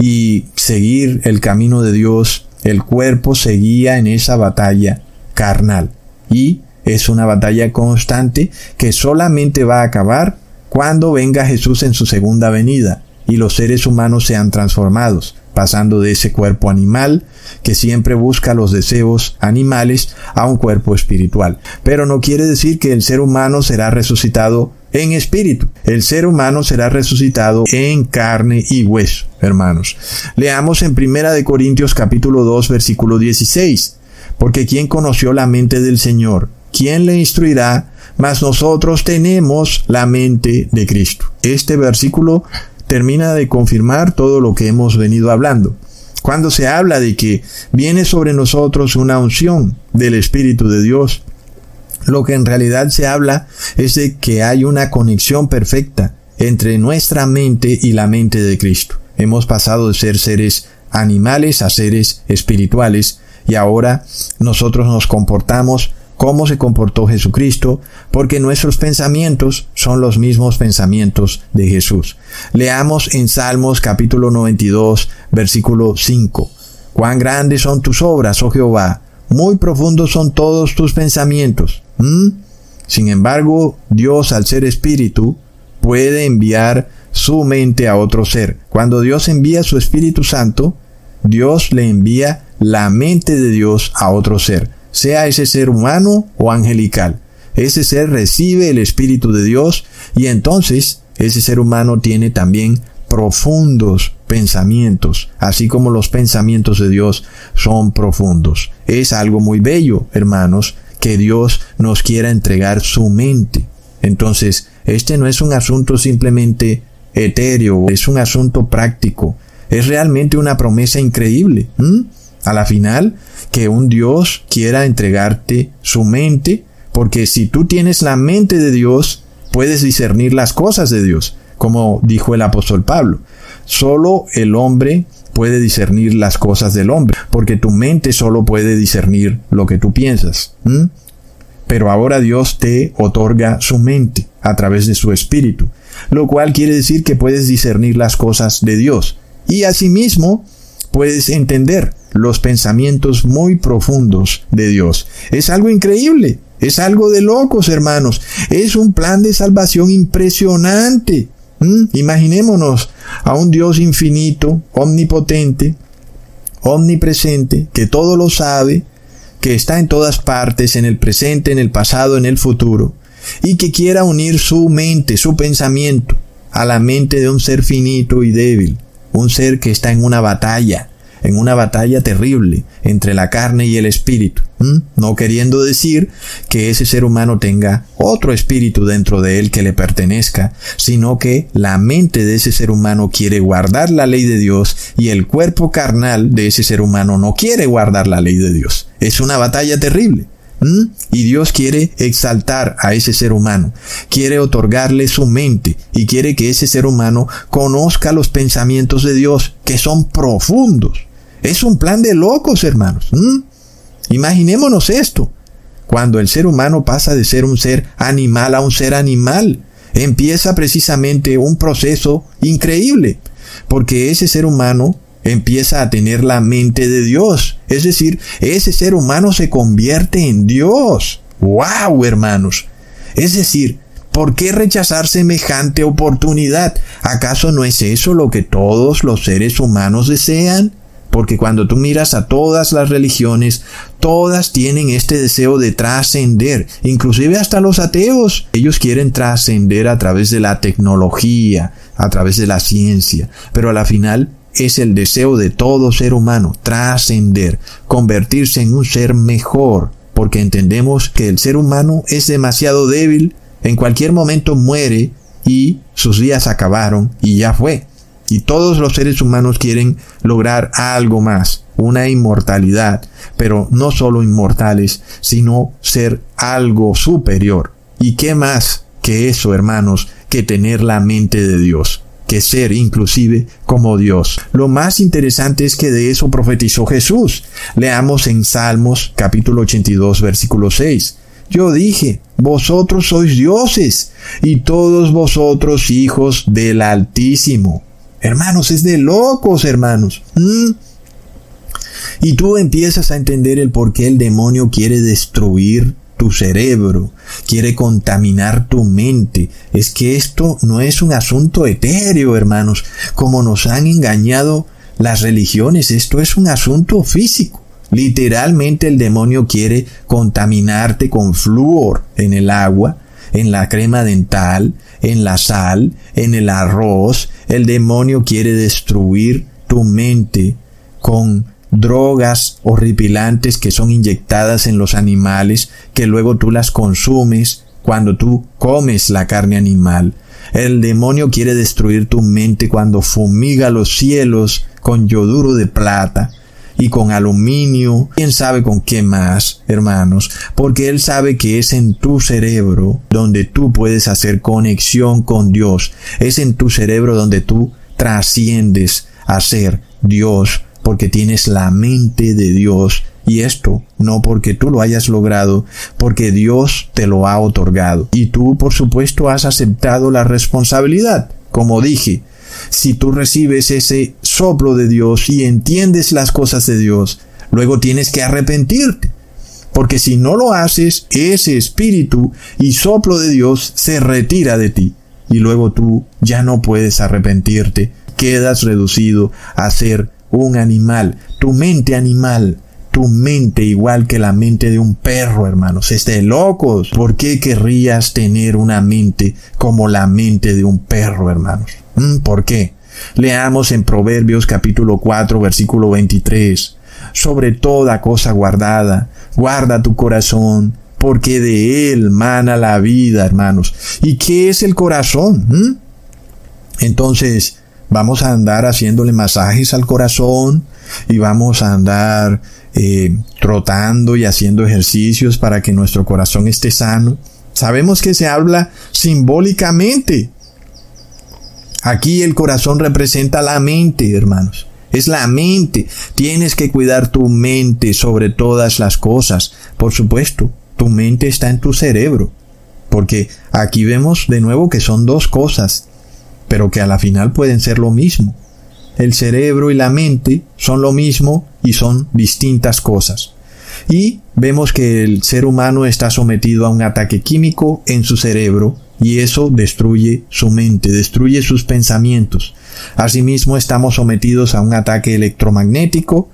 y seguir el camino de Dios, el cuerpo seguía en esa batalla carnal. Y es una batalla constante que solamente va a acabar cuando venga Jesús en su segunda venida y los seres humanos sean transformados. pasando de ese cuerpo animal que siempre busca los deseos animales a un cuerpo espiritual. Pero no quiere decir que el ser humano será resucitado en espíritu. El ser humano será resucitado en carne y hueso, hermanos. Leamos en Primera de Corintios capítulo 2 versículo 16. Porque ¿quién conoció la mente del Señor? ¿Quién le instruirá? Mas nosotros tenemos la mente de Cristo. Este versículo termina de confirmar todo lo que hemos venido hablando. Cuando se habla de que viene sobre nosotros una unción del Espíritu de Dios, lo que en realidad se habla es de que hay una conexión perfecta entre nuestra mente y la mente de Cristo. Hemos pasado de ser seres animales a seres espirituales y ahora nosotros nos comportamos cómo se comportó Jesucristo, porque nuestros pensamientos son los mismos pensamientos de Jesús. Leamos en Salmos capítulo 92, versículo 5. Cuán grandes son tus obras, oh Jehová, muy profundos son todos tus pensamientos. ¿Mm? Sin embargo, Dios al ser espíritu puede enviar su mente a otro ser. Cuando Dios envía su Espíritu Santo, Dios le envía la mente de Dios a otro ser sea ese ser humano o angelical. Ese ser recibe el Espíritu de Dios y entonces ese ser humano tiene también profundos pensamientos, así como los pensamientos de Dios son profundos. Es algo muy bello, hermanos, que Dios nos quiera entregar su mente. Entonces, este no es un asunto simplemente etéreo, es un asunto práctico. Es realmente una promesa increíble. A la final, que un Dios quiera entregarte su mente, porque si tú tienes la mente de Dios, puedes discernir las cosas de Dios, como dijo el apóstol Pablo. Solo el hombre puede discernir las cosas del hombre, porque tu mente solo puede discernir lo que tú piensas. Pero ahora Dios te otorga su mente a través de su espíritu, lo cual quiere decir que puedes discernir las cosas de Dios. Y asimismo, puedes entender los pensamientos muy profundos de Dios. Es algo increíble, es algo de locos, hermanos. Es un plan de salvación impresionante. ¿Mm? Imaginémonos a un Dios infinito, omnipotente, omnipresente, que todo lo sabe, que está en todas partes, en el presente, en el pasado, en el futuro, y que quiera unir su mente, su pensamiento, a la mente de un ser finito y débil, un ser que está en una batalla, en una batalla terrible entre la carne y el espíritu, no queriendo decir que ese ser humano tenga otro espíritu dentro de él que le pertenezca, sino que la mente de ese ser humano quiere guardar la ley de Dios y el cuerpo carnal de ese ser humano no quiere guardar la ley de Dios. Es una batalla terrible. Y Dios quiere exaltar a ese ser humano, quiere otorgarle su mente y quiere que ese ser humano conozca los pensamientos de Dios, que son profundos. Es un plan de locos, hermanos. Imaginémonos esto. Cuando el ser humano pasa de ser un ser animal a un ser animal, empieza precisamente un proceso increíble, porque ese ser humano empieza a tener la mente de Dios. Es decir, ese ser humano se convierte en Dios. ¡Wow, hermanos! Es decir, ¿por qué rechazar semejante oportunidad? ¿Acaso no es eso lo que todos los seres humanos desean? Porque cuando tú miras a todas las religiones, todas tienen este deseo de trascender, inclusive hasta los ateos. Ellos quieren trascender a través de la tecnología, a través de la ciencia, pero a la final es el deseo de todo ser humano, trascender, convertirse en un ser mejor, porque entendemos que el ser humano es demasiado débil, en cualquier momento muere y sus días acabaron y ya fue. Y todos los seres humanos quieren lograr algo más, una inmortalidad, pero no solo inmortales, sino ser algo superior. ¿Y qué más que eso, hermanos, que tener la mente de Dios? que ser inclusive como Dios. Lo más interesante es que de eso profetizó Jesús. Leamos en Salmos capítulo 82 versículo 6. Yo dije, vosotros sois dioses y todos vosotros hijos del Altísimo. Hermanos, es de locos, hermanos. ¿Mm? Y tú empiezas a entender el por qué el demonio quiere destruir tu cerebro, quiere contaminar tu mente. Es que esto no es un asunto etéreo, hermanos, como nos han engañado las religiones, esto es un asunto físico. Literalmente el demonio quiere contaminarte con flúor en el agua, en la crema dental, en la sal, en el arroz. El demonio quiere destruir tu mente con drogas horripilantes que son inyectadas en los animales, que luego tú las consumes cuando tú comes la carne animal. El demonio quiere destruir tu mente cuando fumiga los cielos con yoduro de plata y con aluminio, quién sabe con qué más, hermanos, porque Él sabe que es en tu cerebro donde tú puedes hacer conexión con Dios, es en tu cerebro donde tú trasciendes a ser Dios, porque tienes la mente de Dios, y esto no porque tú lo hayas logrado, porque Dios te lo ha otorgado. Y tú, por supuesto, has aceptado la responsabilidad. Como dije, si tú recibes ese soplo de Dios y entiendes las cosas de Dios, luego tienes que arrepentirte. Porque si no lo haces, ese espíritu y soplo de Dios se retira de ti. Y luego tú ya no puedes arrepentirte. Quedas reducido a ser un animal. Tu mente animal tu mente igual que la mente de un perro, hermanos. Es de locos. ¿Por qué querrías tener una mente como la mente de un perro, hermanos? ¿Mm? ¿Por qué? Leamos en Proverbios capítulo 4 versículo 23. Sobre toda cosa guardada, guarda tu corazón, porque de él mana la vida, hermanos. ¿Y qué es el corazón? ¿Mm? Entonces, vamos a andar haciéndole masajes al corazón y vamos a andar eh, trotando y haciendo ejercicios para que nuestro corazón esté sano. Sabemos que se habla simbólicamente, Aquí el corazón representa la mente, hermanos. Es la mente. Tienes que cuidar tu mente sobre todas las cosas. Por supuesto, tu mente está en tu cerebro. Porque aquí vemos de nuevo que son dos cosas, pero que a la final pueden ser lo mismo. El cerebro y la mente son lo mismo y son distintas cosas. Y vemos que el ser humano está sometido a un ataque químico en su cerebro y eso destruye su mente, destruye sus pensamientos. Asimismo, estamos sometidos a un ataque electromagnético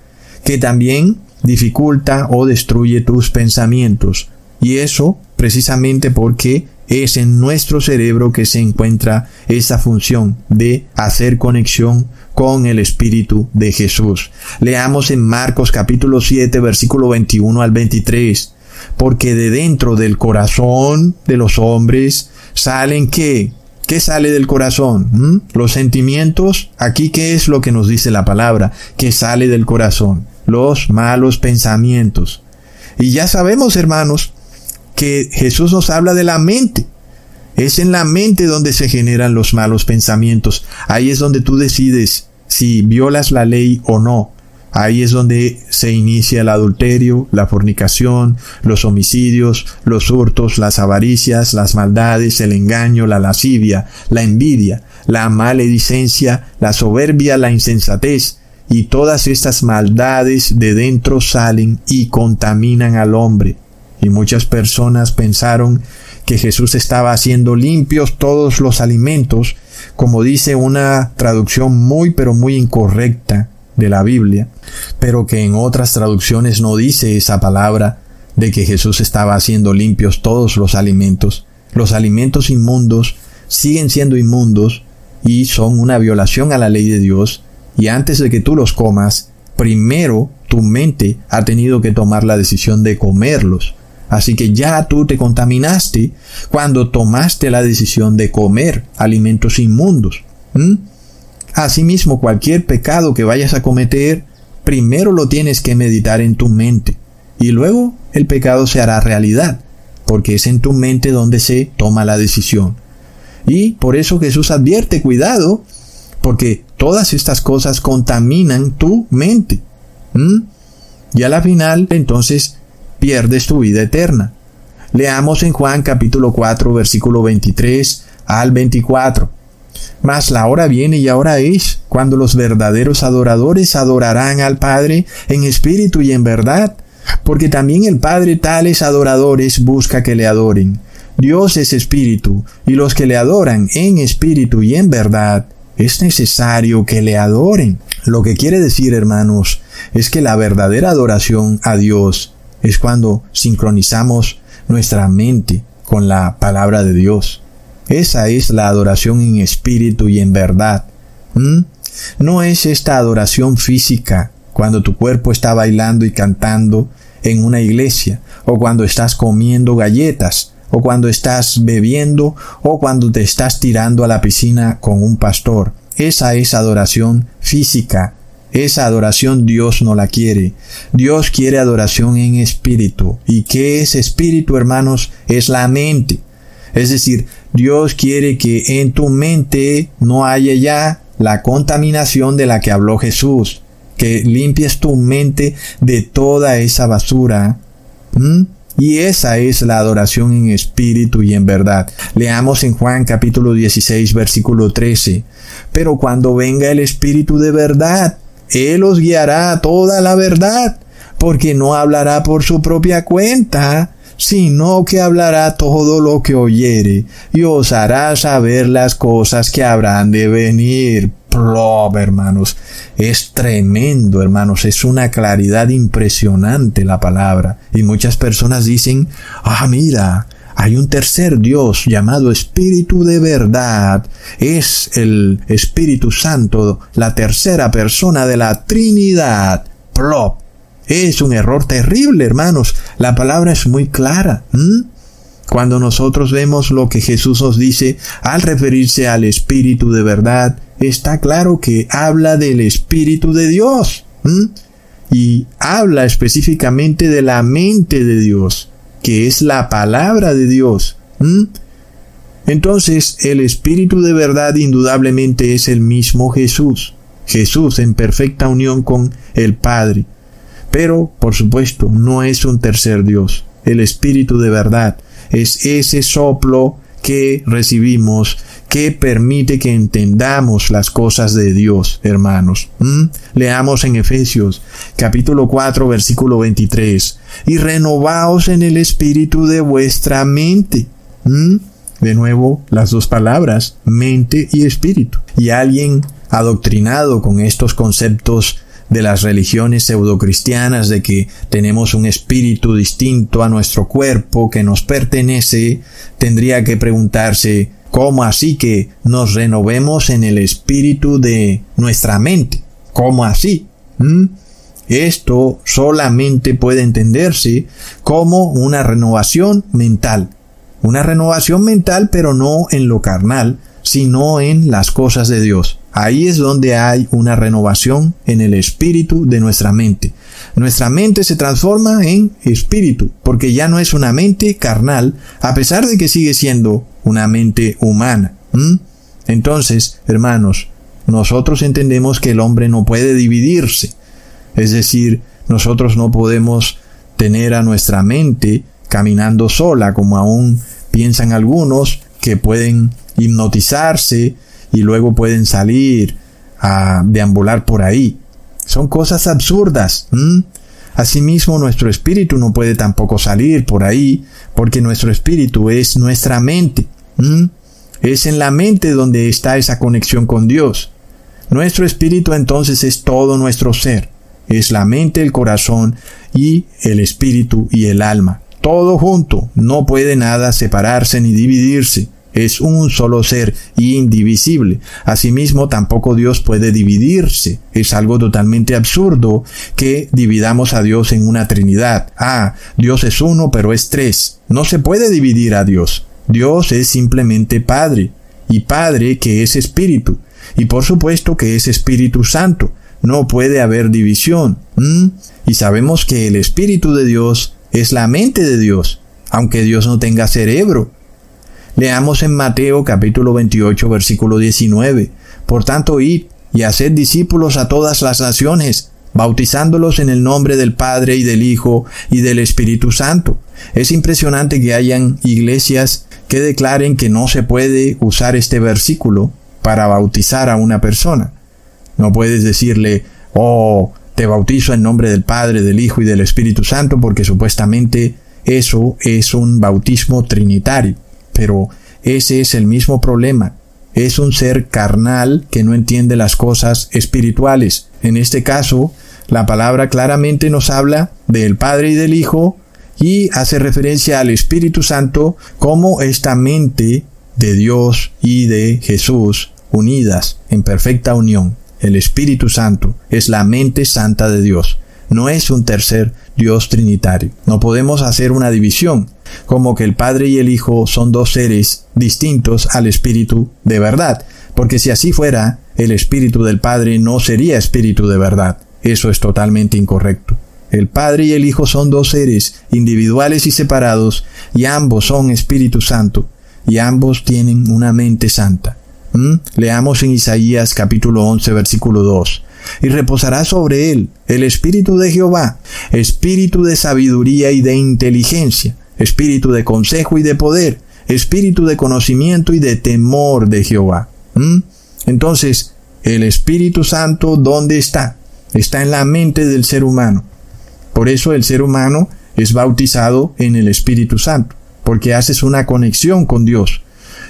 que también dificulta o destruye tus pensamientos. Y eso precisamente porque es en nuestro cerebro que se encuentra esa función de hacer conexión con el Espíritu de Jesús. Leamos en Marcos capítulo 7 versículo 21 al 23. Porque de dentro del corazón de los hombres salen qué? ¿Qué sale del corazón? ¿Mm? Los sentimientos. Aquí, ¿qué es lo que nos dice la palabra? Que sale del corazón. Los malos pensamientos. Y ya sabemos, hermanos, que Jesús nos habla de la mente. Es en la mente donde se generan los malos pensamientos. Ahí es donde tú decides si violas la ley o no. Ahí es donde se inicia el adulterio, la fornicación, los homicidios, los hurtos, las avaricias, las maldades, el engaño, la lascivia, la envidia, la maledicencia, la soberbia, la insensatez. Y todas estas maldades de dentro salen y contaminan al hombre. Y muchas personas pensaron que Jesús estaba haciendo limpios todos los alimentos, como dice una traducción muy pero muy incorrecta de la Biblia, pero que en otras traducciones no dice esa palabra de que Jesús estaba haciendo limpios todos los alimentos. Los alimentos inmundos siguen siendo inmundos y son una violación a la ley de Dios, y antes de que tú los comas, primero tu mente ha tenido que tomar la decisión de comerlos. Así que ya tú te contaminaste cuando tomaste la decisión de comer alimentos inmundos. Asimismo, cualquier pecado que vayas a cometer, primero lo tienes que meditar en tu mente y luego el pecado se hará realidad, porque es en tu mente donde se toma la decisión. Y por eso Jesús advierte, cuidado, porque todas estas cosas contaminan tu mente. Y a la final, entonces, pierdes tu vida eterna. Leamos en Juan capítulo 4, versículo 23 al 24. Mas la hora viene y ahora es, cuando los verdaderos adoradores adorarán al Padre en espíritu y en verdad, porque también el Padre tales adoradores busca que le adoren. Dios es espíritu, y los que le adoran en espíritu y en verdad, es necesario que le adoren. Lo que quiere decir, hermanos, es que la verdadera adoración a Dios es cuando sincronizamos nuestra mente con la palabra de Dios. Esa es la adoración en espíritu y en verdad. No es esta adoración física, cuando tu cuerpo está bailando y cantando en una iglesia, o cuando estás comiendo galletas, o cuando estás bebiendo, o cuando te estás tirando a la piscina con un pastor. Esa es adoración física. Esa adoración Dios no la quiere. Dios quiere adoración en espíritu. ¿Y qué es espíritu, hermanos? Es la mente. Es decir, Dios quiere que en tu mente no haya ya la contaminación de la que habló Jesús, que limpies tu mente de toda esa basura. Y esa es la adoración en espíritu y en verdad. Leamos en Juan capítulo 16 versículo 13. Pero cuando venga el espíritu de verdad, Él os guiará a toda la verdad, porque no hablará por su propia cuenta, sino que hablará todo lo que oyere, y os hará saber las cosas que habrán de venir. Plop, hermanos. Es tremendo, hermanos. Es una claridad impresionante la palabra. Y muchas personas dicen, ah, mira, hay un tercer Dios llamado Espíritu de verdad. Es el Espíritu Santo, la tercera persona de la Trinidad. Plop. Es un error terrible, hermanos. La palabra es muy clara. Cuando nosotros vemos lo que Jesús nos dice al referirse al Espíritu de verdad, está claro que habla del Espíritu de Dios. Y habla específicamente de la mente de Dios, que es la palabra de Dios. Entonces, el Espíritu de verdad indudablemente es el mismo Jesús. Jesús en perfecta unión con el Padre. Pero, por supuesto, no es un tercer Dios. El Espíritu de verdad es ese soplo que recibimos que permite que entendamos las cosas de Dios, hermanos. ¿Mm? Leamos en Efesios capítulo 4 versículo 23. Y renovaos en el espíritu de vuestra mente. ¿Mm? De nuevo, las dos palabras, mente y espíritu. Y alguien adoctrinado con estos conceptos de las religiones pseudocristianas de que tenemos un espíritu distinto a nuestro cuerpo que nos pertenece, tendría que preguntarse ¿cómo así que nos renovemos en el espíritu de nuestra mente? ¿Cómo así? ¿Mm? Esto solamente puede entenderse como una renovación mental. Una renovación mental pero no en lo carnal, sino en las cosas de Dios. Ahí es donde hay una renovación en el espíritu de nuestra mente. Nuestra mente se transforma en espíritu, porque ya no es una mente carnal, a pesar de que sigue siendo una mente humana. Entonces, hermanos, nosotros entendemos que el hombre no puede dividirse. Es decir, nosotros no podemos tener a nuestra mente caminando sola, como aún piensan algunos que pueden hipnotizarse y luego pueden salir a deambular por ahí. Son cosas absurdas. Asimismo, nuestro espíritu no puede tampoco salir por ahí, porque nuestro espíritu es nuestra mente. Es en la mente donde está esa conexión con Dios. Nuestro espíritu entonces es todo nuestro ser. Es la mente, el corazón y el espíritu y el alma. Todo junto. No puede nada separarse ni dividirse es un solo ser indivisible. Asimismo, tampoco Dios puede dividirse. Es algo totalmente absurdo que dividamos a Dios en una Trinidad. Ah, Dios es uno, pero es tres. No se puede dividir a Dios. Dios es simplemente Padre, y Padre que es Espíritu, y por supuesto que es Espíritu Santo. No puede haber división. Y sabemos que el Espíritu de Dios es la mente de Dios, aunque Dios no tenga cerebro. Leamos en Mateo capítulo 28 versículo 19. Por tanto, id y haced discípulos a todas las naciones, bautizándolos en el nombre del Padre y del Hijo y del Espíritu Santo. Es impresionante que hayan iglesias que declaren que no se puede usar este versículo para bautizar a una persona. No puedes decirle, oh, te bautizo en nombre del Padre, del Hijo y del Espíritu Santo, porque supuestamente eso es un bautismo trinitario. Pero ese es el mismo problema. es un ser carnal que no entiende las cosas espirituales. En este caso, la palabra claramente nos habla del Padre y del Hijo y hace referencia al Espíritu Santo como esta mente de Dios y de Jesús unidas en perfecta unión. El Espíritu Santo es la mente santa de Dios. No es un tercer Dios trinitario. No podemos hacer una división, como que el Padre y el Hijo son dos seres distintos al Espíritu de verdad, porque si así fuera, el Espíritu del Padre no sería Espíritu de verdad. Eso es totalmente incorrecto. El Padre y el Hijo son dos seres individuales y separados, y ambos son Espíritu Santo, y ambos tienen una mente santa. ¿Mm? Leamos en Isaías capítulo 11 versículo 2. Y reposará sobre él el Espíritu de Jehová, Espíritu de sabiduría y de inteligencia, Espíritu de consejo y de poder, Espíritu de conocimiento y de temor de Jehová. ¿Mm? Entonces, el Espíritu Santo, ¿dónde está? Está en la mente del ser humano. Por eso el ser humano es bautizado en el Espíritu Santo, porque haces una conexión con Dios.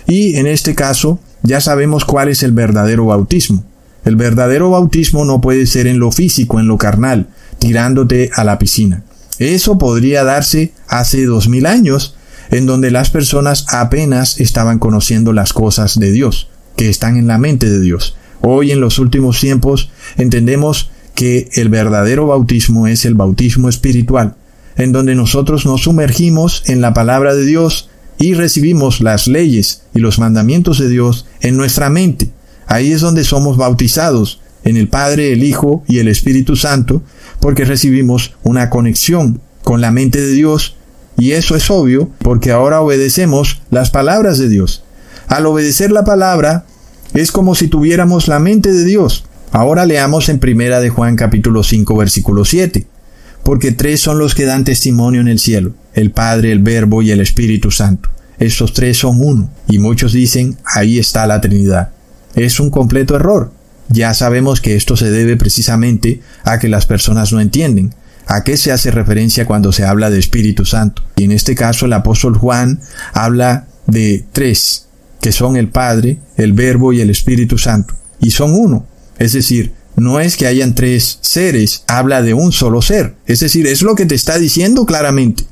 Y en este caso ya sabemos cuál es el verdadero bautismo. El verdadero bautismo no puede ser en lo físico, en lo carnal, tirándote a la piscina. Eso podría darse hace dos mil años, en donde las personas apenas estaban conociendo las cosas de Dios, que están en la mente de Dios. Hoy en los últimos tiempos entendemos que el verdadero bautismo es el bautismo espiritual, en donde nosotros nos sumergimos en la palabra de Dios y recibimos las leyes y los mandamientos de Dios en nuestra mente. Ahí es donde somos bautizados, en el Padre, el Hijo y el Espíritu Santo, porque recibimos una conexión con la mente de Dios, y eso es obvio porque ahora obedecemos las palabras de Dios. Al obedecer la palabra, es como si tuviéramos la mente de Dios, Ahora leamos en Primera de Juan capítulo 5 versículo 7. Porque tres son los que dan testimonio en el cielo, el Padre, el Verbo y el Espíritu Santo. Estos tres son uno, y muchos dicen, ahí está la Trinidad. Es un completo error. Ya sabemos que esto se debe precisamente a que las personas no entienden. ¿A qué se hace referencia cuando se habla de Espíritu Santo? Y en este caso el apóstol Juan habla de tres, que son el Padre, el Verbo y el Espíritu Santo. Y son uno. Es decir, no es que hayan tres seres, habla de un solo ser. Es decir, es lo que te está diciendo claramente.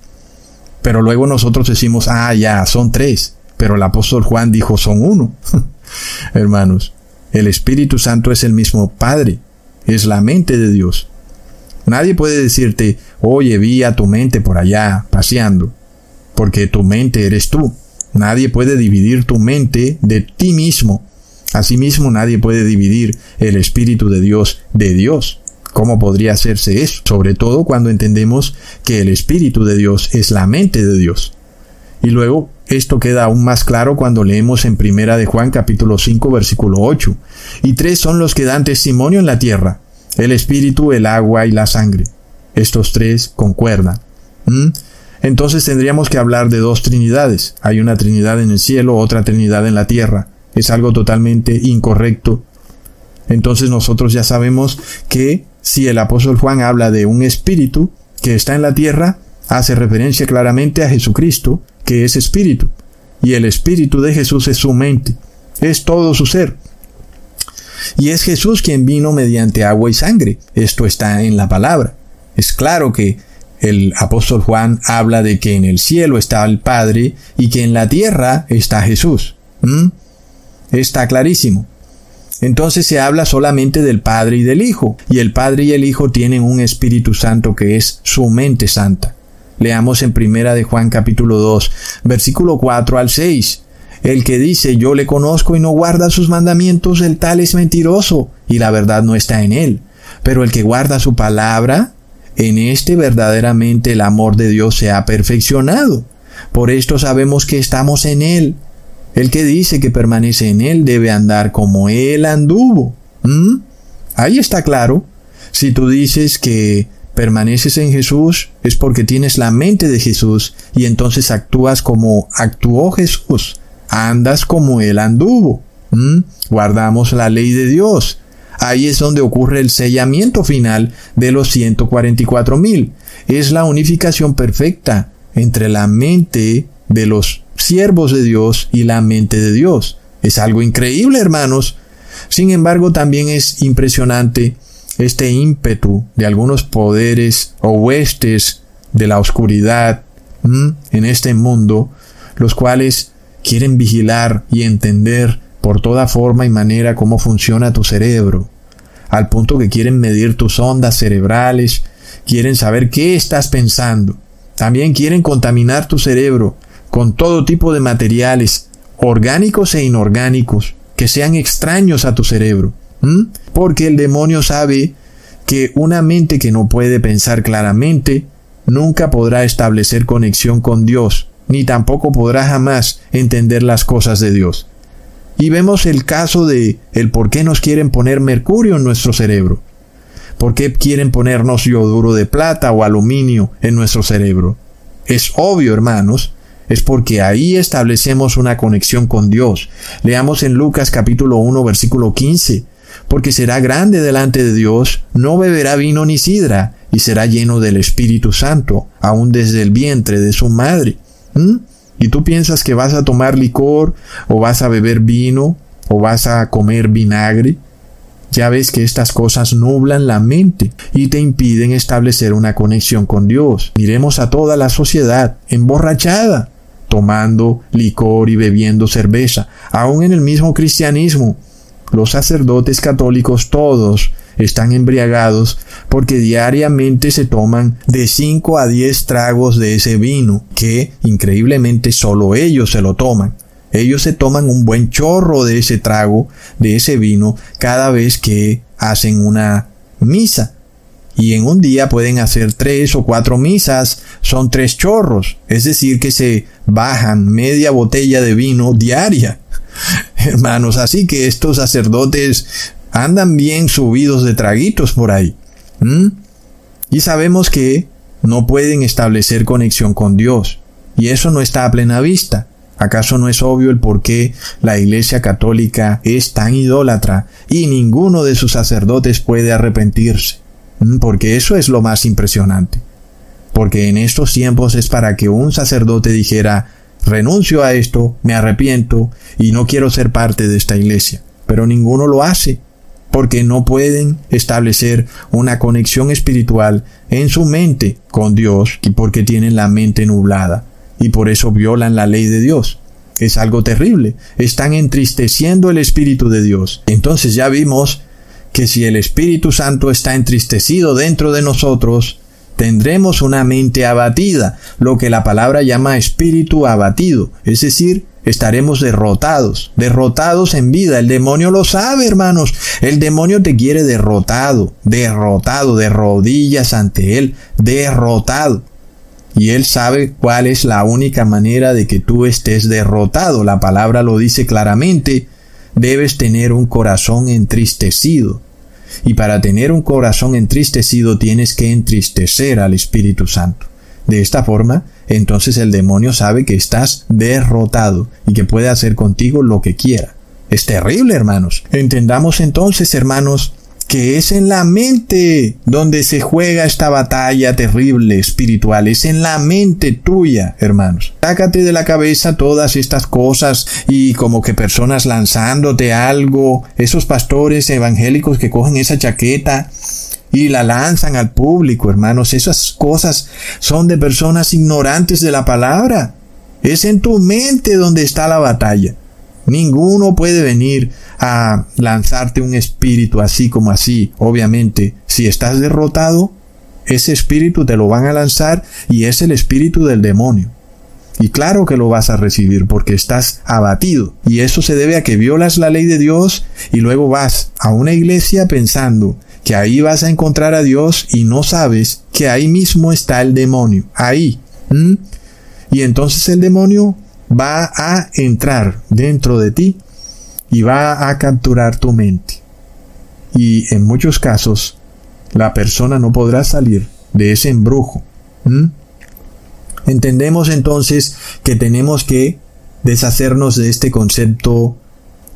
Pero luego nosotros decimos, ah, ya, son tres. Pero el apóstol Juan dijo, son uno. Hermanos, el Espíritu Santo es el mismo Padre, es la mente de Dios. Nadie puede decirte, oye, vi a tu mente por allá paseando, porque tu mente eres tú. Nadie puede dividir tu mente de ti mismo Asimismo, nadie puede dividir el Espíritu de Dios de Dios. ¿Cómo podría hacerse eso? Sobre todo cuando entendemos que el Espíritu de Dios es la mente de Dios. Y luego, esto queda aún más claro cuando leemos en Primera de Juan capítulo 5 versículo 8. Y tres son los que dan testimonio en la tierra, el Espíritu, el agua y la sangre. Estos tres concuerdan. ¿Mm? Entonces tendríamos que hablar de dos Trinidades. Hay una Trinidad en el cielo, otra Trinidad en la tierra es algo totalmente incorrecto. Entonces nosotros ya sabemos que si el apóstol Juan habla de un espíritu que está en la tierra, hace referencia claramente a Jesucristo, que es espíritu. Y el espíritu de Jesús es su mente, es todo su ser. Y es Jesús quien vino mediante agua y sangre. Esto está en la palabra. Es claro que el apóstol Juan habla de que en el cielo está el Padre y que en la tierra está Jesús. Está clarísimo. Entonces se habla solamente del Padre y del Hijo, y el Padre y el Hijo tienen un Espíritu Santo que es su mente santa. Leamos en primera de Juan capítulo 2, versículo 4 al 6. El que dice yo le conozco y no guarda sus mandamientos, el tal es mentiroso, y la verdad no está en él. Pero el que guarda su palabra, en este verdaderamente el amor de Dios se ha perfeccionado. Por esto sabemos que estamos en él. El que dice que permanece en Él debe andar como Él anduvo. ¿Mm? Ahí está claro. Si tú dices que permaneces en Jesús, es porque tienes la mente de Jesús y entonces actúas como actuó Jesús. Andas como Él anduvo. Guardamos la ley de Dios. Ahí es donde ocurre el sellamiento final de los 144 mil. Es la unificación perfecta entre la mente de los siervos de Dios y la mente de Dios. Es algo increíble, hermanos. Sin embargo, también es impresionante este ímpetu de algunos poderes o huestes de la oscuridad en este mundo, los cuales quieren vigilar y entender por toda forma y manera cómo funciona tu cerebro, al punto que quieren medir tus ondas cerebrales, quieren saber qué estás pensando, también quieren contaminar tu cerebro con todo tipo de materiales, orgánicos e inorgánicos, que sean extraños a tu cerebro. Porque el demonio sabe que una mente que no puede pensar claramente nunca podrá establecer conexión con Dios, ni tampoco podrá jamás entender las cosas de Dios. Y vemos el caso de el por qué nos quieren poner mercurio en nuestro cerebro. ¿Por qué quieren ponernos yoduro de plata o aluminio en nuestro cerebro? Es obvio, hermanos, es porque ahí establecemos una conexión con Dios. Leamos en Lucas capítulo 1 versículo 15. Porque será grande delante de Dios, no beberá vino ni sidra, y será lleno del Espíritu Santo, aún desde el vientre de su madre. ¿Mm? ¿Y tú piensas que vas a tomar licor, o vas a beber vino, o vas a comer vinagre? Ya ves que estas cosas nublan la mente y te impiden establecer una conexión con Dios. Miremos a toda la sociedad emborrachada, tomando licor y bebiendo cerveza, aún en el mismo cristianismo. Los sacerdotes católicos todos están embriagados porque diariamente se toman de 5 a 10 tragos de ese vino, que increíblemente solo ellos se lo toman. Ellos se toman un buen chorro de ese trago, de ese vino, cada vez que hacen una misa. Y en un día pueden hacer tres o cuatro misas, son tres chorros, es decir, que se bajan media botella de vino diaria. Hermanos, así que estos sacerdotes andan bien subidos de traguitos por ahí. Y sabemos que no pueden establecer conexión con Dios. Y eso no está a plena vista. ¿Acaso no es obvio el por qué la Iglesia Católica es tan idólatra y ninguno de sus sacerdotes puede arrepentirse? Porque eso es lo más impresionante. Porque en estos tiempos es para que un sacerdote dijera, renuncio a esto, me arrepiento y no quiero ser parte de esta iglesia. Pero ninguno lo hace porque no pueden establecer una conexión espiritual en su mente con Dios y porque tienen la mente nublada y por eso violan la ley de Dios. Es algo terrible. Están entristeciendo el Espíritu de Dios. Entonces ya vimos que si el Espíritu Santo está entristecido dentro de nosotros, tendremos una mente abatida, lo que la palabra llama espíritu abatido, es decir, estaremos derrotados, derrotados en vida. El demonio lo sabe, hermanos. El demonio te quiere derrotado, derrotado, de rodillas ante él, derrotado. Y él sabe cuál es la única manera de que tú estés derrotado. La palabra lo dice claramente. Debes tener un corazón entristecido. Y para tener un corazón entristecido tienes que entristecer al Espíritu Santo. De esta forma, entonces el demonio sabe que estás derrotado y que puede hacer contigo lo que quiera. Es terrible, hermanos. Entendamos entonces, hermanos, que es en la mente donde se juega esta batalla terrible espiritual, es en la mente tuya, hermanos. Sácate de la cabeza todas estas cosas y como que personas lanzándote algo, esos pastores evangélicos que cogen esa chaqueta y la lanzan al público, hermanos. Esas cosas son de personas ignorantes de la palabra. Es en tu mente donde está la batalla. Ninguno puede venir a lanzarte un espíritu así como así. Obviamente, si estás derrotado, ese espíritu te lo van a lanzar y es el espíritu del demonio. Y claro que lo vas a recibir porque estás abatido. Y eso se debe a que violas la ley de Dios y luego vas a una iglesia pensando que ahí vas a encontrar a Dios y no sabes que ahí mismo está el demonio, ahí. Y entonces el demonio va a entrar dentro de ti y va a capturar tu mente. Y en muchos casos la persona no podrá salir de ese embrujo. Entendemos entonces que tenemos que deshacernos de este concepto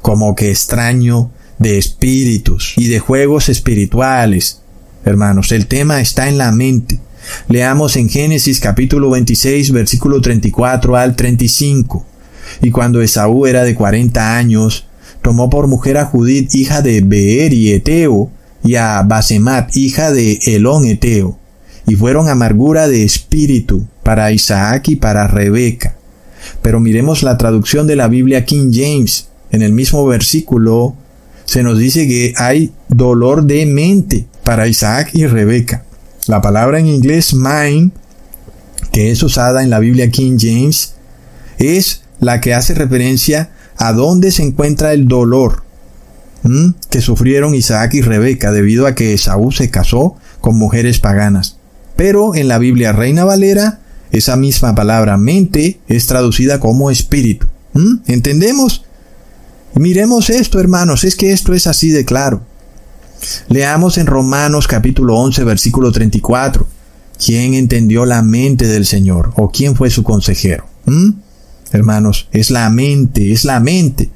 como que extraño de espíritus y de juegos espirituales. Hermanos, el tema está en la mente. Leamos en Génesis capítulo 26 versículo 34 al 35. Y cuando Esaú era de cuarenta años, tomó por mujer a Judith, hija de Beer y Eteo, y a Basemat, hija de Elón Eteo, y fueron amargura de espíritu para Isaac y para Rebeca. Pero miremos la traducción de la Biblia King James. En el mismo versículo se nos dice que hay dolor de mente para Isaac y Rebeca. La palabra en inglés mind, que es usada en la Biblia King James, es la que hace referencia a dónde se encuentra el dolor que sufrieron Isaac y Rebeca debido a que Esaú se casó con mujeres paganas. Pero en la Biblia Reina Valera, esa misma palabra mente es traducida como espíritu. ¿Entendemos? Miremos esto, hermanos, es que esto es así de claro. Leamos en Romanos capítulo 11, versículo 34. ¿Quién entendió la mente del Señor? ¿O quién fue su consejero? Hermanos, es la mente, es la mente.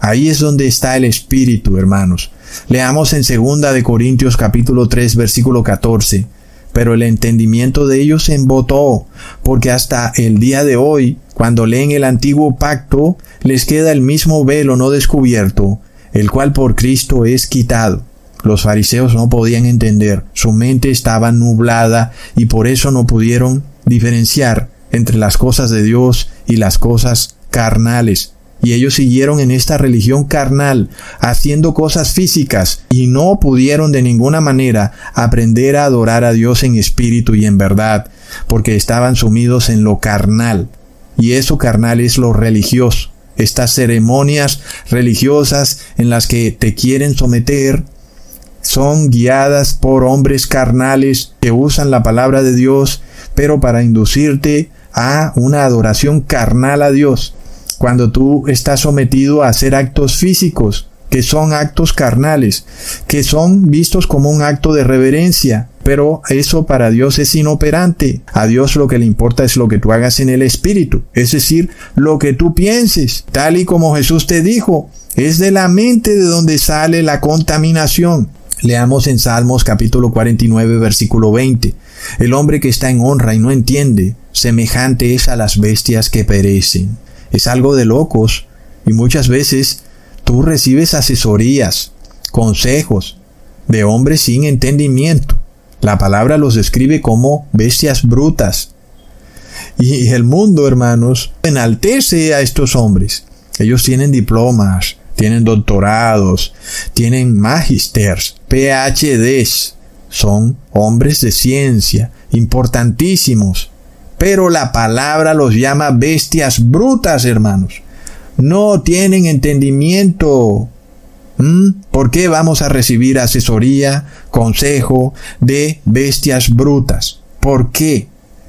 Ahí es donde está el espíritu, hermanos. Leamos en segunda de Corintios capítulo 3 versículo 14. Pero el entendimiento de ellos se embotó, porque hasta el día de hoy, cuando leen el antiguo pacto, les queda el mismo velo no descubierto, el cual por Cristo es quitado. Los fariseos no podían entender, su mente estaba nublada y por eso no pudieron diferenciar entre las cosas de Dios y las cosas carnales. Y ellos siguieron en esta religión carnal, haciendo cosas físicas, y no pudieron de ninguna manera aprender a adorar a Dios en espíritu y en verdad, porque estaban sumidos en lo carnal. Y eso carnal es lo religioso. Estas ceremonias religiosas en las que te quieren someter son guiadas por hombres carnales que usan la palabra de Dios, pero para inducirte a una adoración carnal a Dios cuando tú estás sometido a hacer actos físicos, que son actos carnales, que son vistos como un acto de reverencia, pero eso para Dios es inoperante. A Dios lo que le importa es lo que tú hagas en el Espíritu, es decir, lo que tú pienses, tal y como Jesús te dijo. Es de la mente de donde sale la contaminación. Leamos en Salmos capítulo 49 versículo 20. El hombre que está en honra y no entiende, semejante es a las bestias que perecen es algo de locos y muchas veces tú recibes asesorías, consejos de hombres sin entendimiento. La palabra los describe como bestias brutas. Y el mundo, hermanos, enaltece a estos hombres. Ellos tienen diplomas, tienen doctorados, tienen magisters, PhDs. Son hombres de ciencia, importantísimos. Pero la palabra los llama bestias brutas, hermanos. No tienen entendimiento. ¿Mm? ¿Por qué vamos a recibir asesoría, consejo de bestias brutas? ¿Por qué?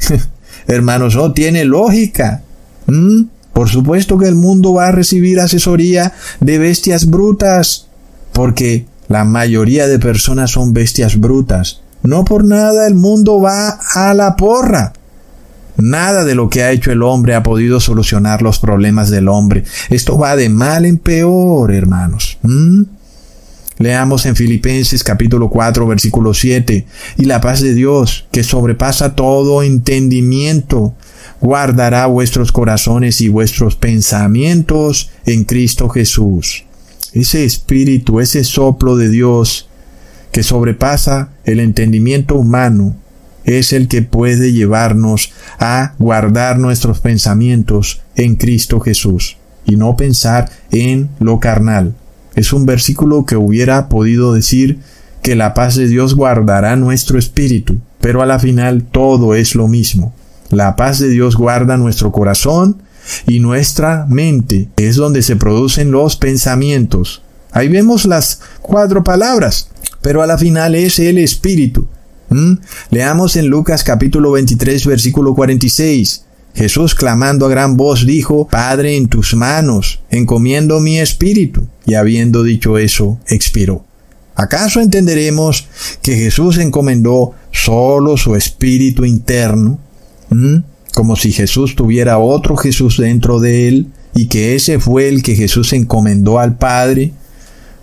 hermanos, no tiene lógica. ¿Mm? Por supuesto que el mundo va a recibir asesoría de bestias brutas, porque la mayoría de personas son bestias brutas. No por nada el mundo va a la porra. Nada de lo que ha hecho el hombre ha podido solucionar los problemas del hombre. Esto va de mal en peor, hermanos. ¿Mm? Leamos en Filipenses capítulo 4 versículo 7. Y la paz de Dios, que sobrepasa todo entendimiento, guardará vuestros corazones y vuestros pensamientos en Cristo Jesús. Ese espíritu, ese soplo de Dios que sobrepasa el entendimiento humano, es el que puede llevarnos a guardar nuestros pensamientos en Cristo Jesús y no pensar en lo carnal. Es un versículo que hubiera podido decir que la paz de Dios guardará nuestro espíritu, pero a la final todo es lo mismo. La paz de Dios guarda nuestro corazón y nuestra mente, es donde se producen los pensamientos. Ahí vemos las cuatro palabras, pero a la final es el espíritu. ¿Mm? Leamos en Lucas capítulo 23 versículo 46. Jesús clamando a gran voz dijo, Padre, en tus manos encomiendo mi espíritu. Y habiendo dicho eso, expiró. ¿Acaso entenderemos que Jesús encomendó solo su espíritu interno? ¿Mm? Como si Jesús tuviera otro Jesús dentro de él y que ese fue el que Jesús encomendó al Padre?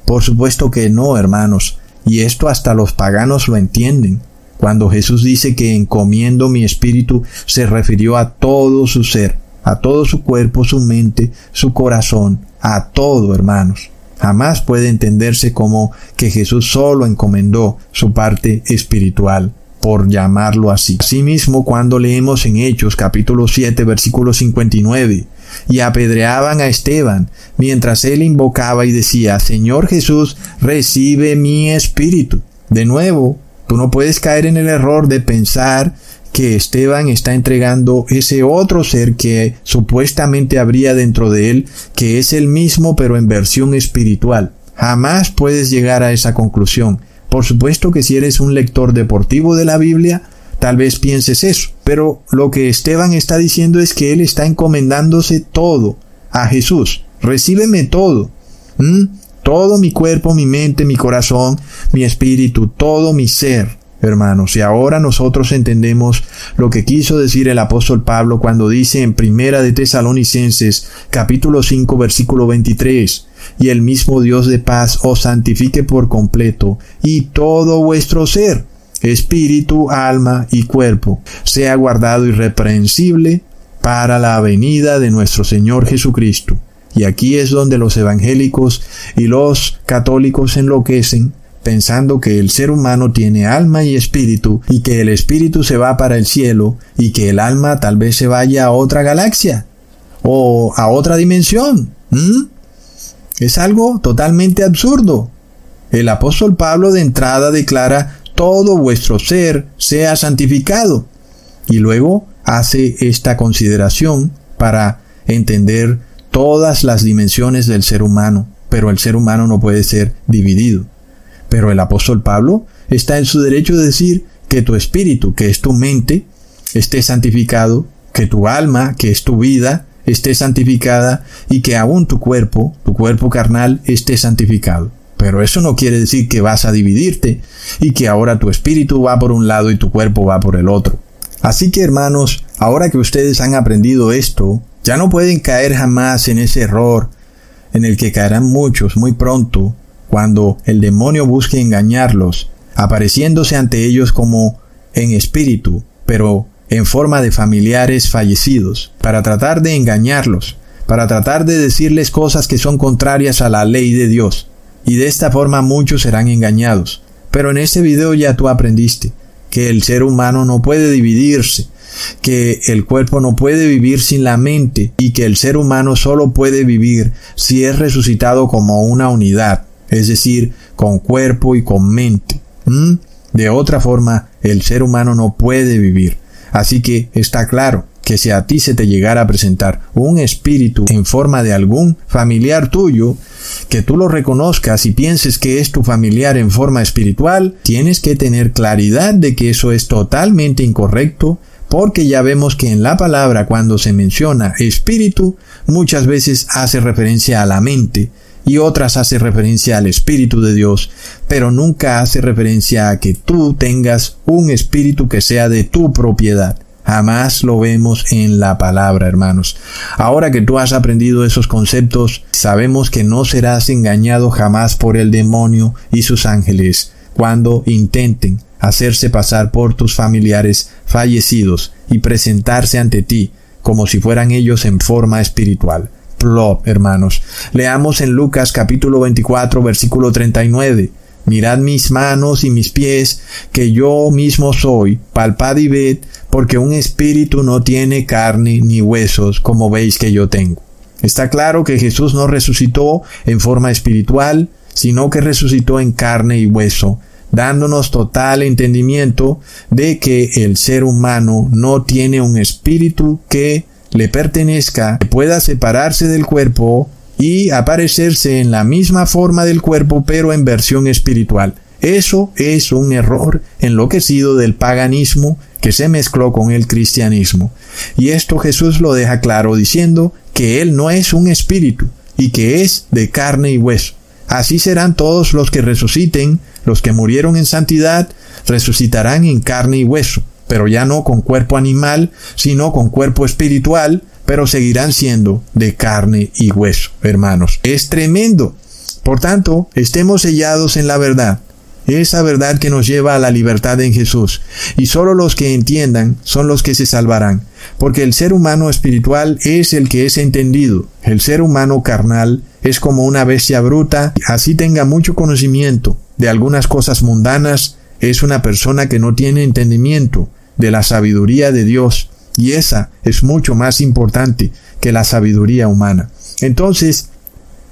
Por supuesto que no, hermanos, y esto hasta los paganos lo entienden. Cuando Jesús dice que encomiendo mi espíritu, se refirió a todo su ser, a todo su cuerpo, su mente, su corazón, a todo, hermanos. Jamás puede entenderse como que Jesús solo encomendó su parte espiritual, por llamarlo así. Asimismo, cuando leemos en Hechos capítulo 7 versículo 59, y apedreaban a Esteban, mientras él invocaba y decía, Señor Jesús, recibe mi espíritu. De nuevo, tú no puedes caer en el error de pensar que Esteban está entregando ese otro ser que supuestamente habría dentro de él, que es el mismo pero en versión espiritual. Jamás puedes llegar a esa conclusión. Por supuesto que si eres un lector deportivo de la Biblia, tal vez pienses eso, pero lo que Esteban está diciendo es que él está encomendándose todo a Jesús. Recíbeme todo. Todo mi cuerpo, mi mente, mi corazón, mi espíritu, todo mi ser hermanos. Y ahora nosotros entendemos lo que quiso decir el apóstol Pablo cuando dice en Primera de Tesalonicenses capítulo 5 versículo 23, y el mismo Dios de paz os santifique por completo, y todo vuestro ser, espíritu, alma y cuerpo, sea guardado irreprensible para la venida de nuestro Señor Jesucristo. Y aquí es donde los evangélicos y los católicos enloquecen pensando que el ser humano tiene alma y espíritu y que el espíritu se va para el cielo y que el alma tal vez se vaya a otra galaxia o a otra dimensión. Es algo totalmente absurdo. El apóstol Pablo de entrada declara todo vuestro ser sea santificado y luego hace esta consideración para entender todas las dimensiones del ser humano, pero el ser humano no puede ser dividido. Pero el apóstol Pablo está en su derecho de decir que tu espíritu, que es tu mente, esté santificado, que tu alma, que es tu vida, esté santificada y que aún tu cuerpo, tu cuerpo carnal, esté santificado. Pero eso no quiere decir que vas a dividirte y que ahora tu espíritu va por un lado y tu cuerpo va por el otro. Así que hermanos, ahora que ustedes han aprendido esto, ya no pueden caer jamás en ese error en el que caerán muchos muy pronto cuando el demonio busque engañarlos, apareciéndose ante ellos como en espíritu, pero en forma de familiares fallecidos, para tratar de engañarlos, para tratar de decirles cosas que son contrarias a la ley de Dios. Y de esta forma muchos serán engañados. Pero en este video ya tú aprendiste que el ser humano no puede dividirse, que el cuerpo no puede vivir sin la mente y que el ser humano solo puede vivir si es resucitado como una unidad es decir, con cuerpo y con mente. De otra forma, el ser humano no puede vivir. Así que está claro que si a ti se te llegara a presentar un espíritu en forma de algún familiar tuyo, que tú lo reconozcas y pienses que es tu familiar en forma espiritual, tienes que tener claridad de que eso es totalmente incorrecto, porque ya vemos que en la palabra cuando se menciona espíritu, muchas veces hace referencia a la mente, y otras hace referencia al Espíritu de Dios, pero nunca hace referencia a que tú tengas un espíritu que sea de tu propiedad. Jamás lo vemos en la palabra, hermanos. Ahora que tú has aprendido esos conceptos, sabemos que no serás engañado jamás por el demonio y sus ángeles cuando intenten hacerse pasar por tus familiares fallecidos y presentarse ante ti como si fueran ellos en forma espiritual hermanos. Leamos en Lucas capítulo 24, versículo 39. Mirad mis manos y mis pies, que yo mismo soy, palpad y ved, porque un espíritu no tiene carne ni huesos, como veis que yo tengo. Está claro que Jesús no resucitó en forma espiritual, sino que resucitó en carne y hueso, dándonos total entendimiento de que el ser humano no tiene un espíritu que le pertenezca, pueda separarse del cuerpo y aparecerse en la misma forma del cuerpo pero en versión espiritual. Eso es un error enloquecido del paganismo que se mezcló con el cristianismo. Y esto Jesús lo deja claro diciendo que Él no es un espíritu y que es de carne y hueso. Así serán todos los que resuciten, los que murieron en santidad, resucitarán en carne y hueso pero ya no con cuerpo animal, sino con cuerpo espiritual, pero seguirán siendo de carne y hueso, hermanos. Es tremendo. Por tanto, estemos sellados en la verdad, esa verdad que nos lleva a la libertad en Jesús, y solo los que entiendan son los que se salvarán. porque el ser humano espiritual es el que es entendido. El ser humano carnal es como una bestia bruta, así tenga mucho conocimiento de algunas cosas mundanas, es una persona que no tiene entendimiento de la sabiduría de Dios, y esa es mucho más importante que la sabiduría humana. Entonces,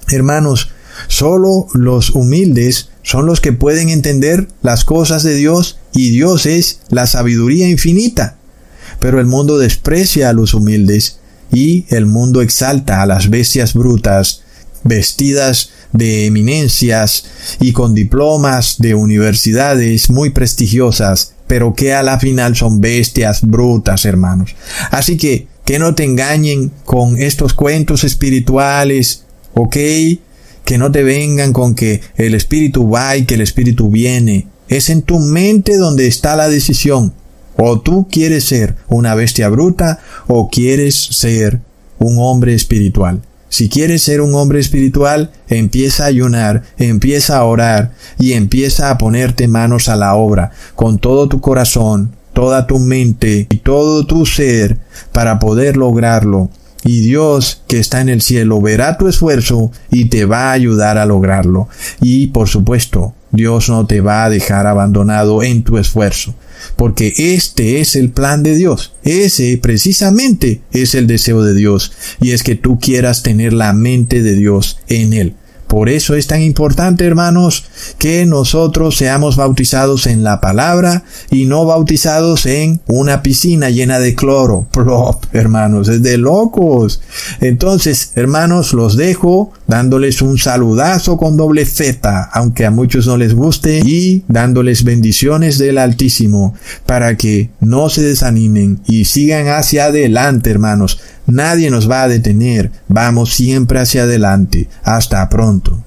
hermanos, solo los humildes son los que pueden entender las cosas de Dios y Dios es la sabiduría infinita. Pero el mundo desprecia a los humildes y el mundo exalta a las bestias brutas, vestidas de eminencias y con diplomas de universidades muy prestigiosas, pero que a la final son bestias brutas, hermanos. Así que, que no te engañen con estos cuentos espirituales, ¿ok? Que no te vengan con que el espíritu va y que el espíritu viene. Es en tu mente donde está la decisión. O tú quieres ser una bestia bruta o quieres ser un hombre espiritual. Si quieres ser un hombre espiritual, empieza a ayunar, empieza a orar y empieza a ponerte manos a la obra con todo tu corazón, toda tu mente y todo tu ser para poder lograrlo. Y Dios que está en el cielo verá tu esfuerzo y te va a ayudar a lograrlo. Y por supuesto, Dios no te va a dejar abandonado en tu esfuerzo, porque este es el plan de Dios. Ese precisamente es el deseo de Dios, y es que tú quieras tener la mente de Dios en Él. Por eso es tan importante, hermanos, que nosotros seamos bautizados en la palabra y no bautizados en una piscina llena de cloro. Plop, hermanos, es de locos. Entonces, hermanos, los dejo dándoles un saludazo con doble Z, aunque a muchos no les guste, y dándoles bendiciones del Altísimo, para que no se desanimen y sigan hacia adelante, hermanos. Nadie nos va a detener. Vamos siempre hacia adelante. Hasta pronto.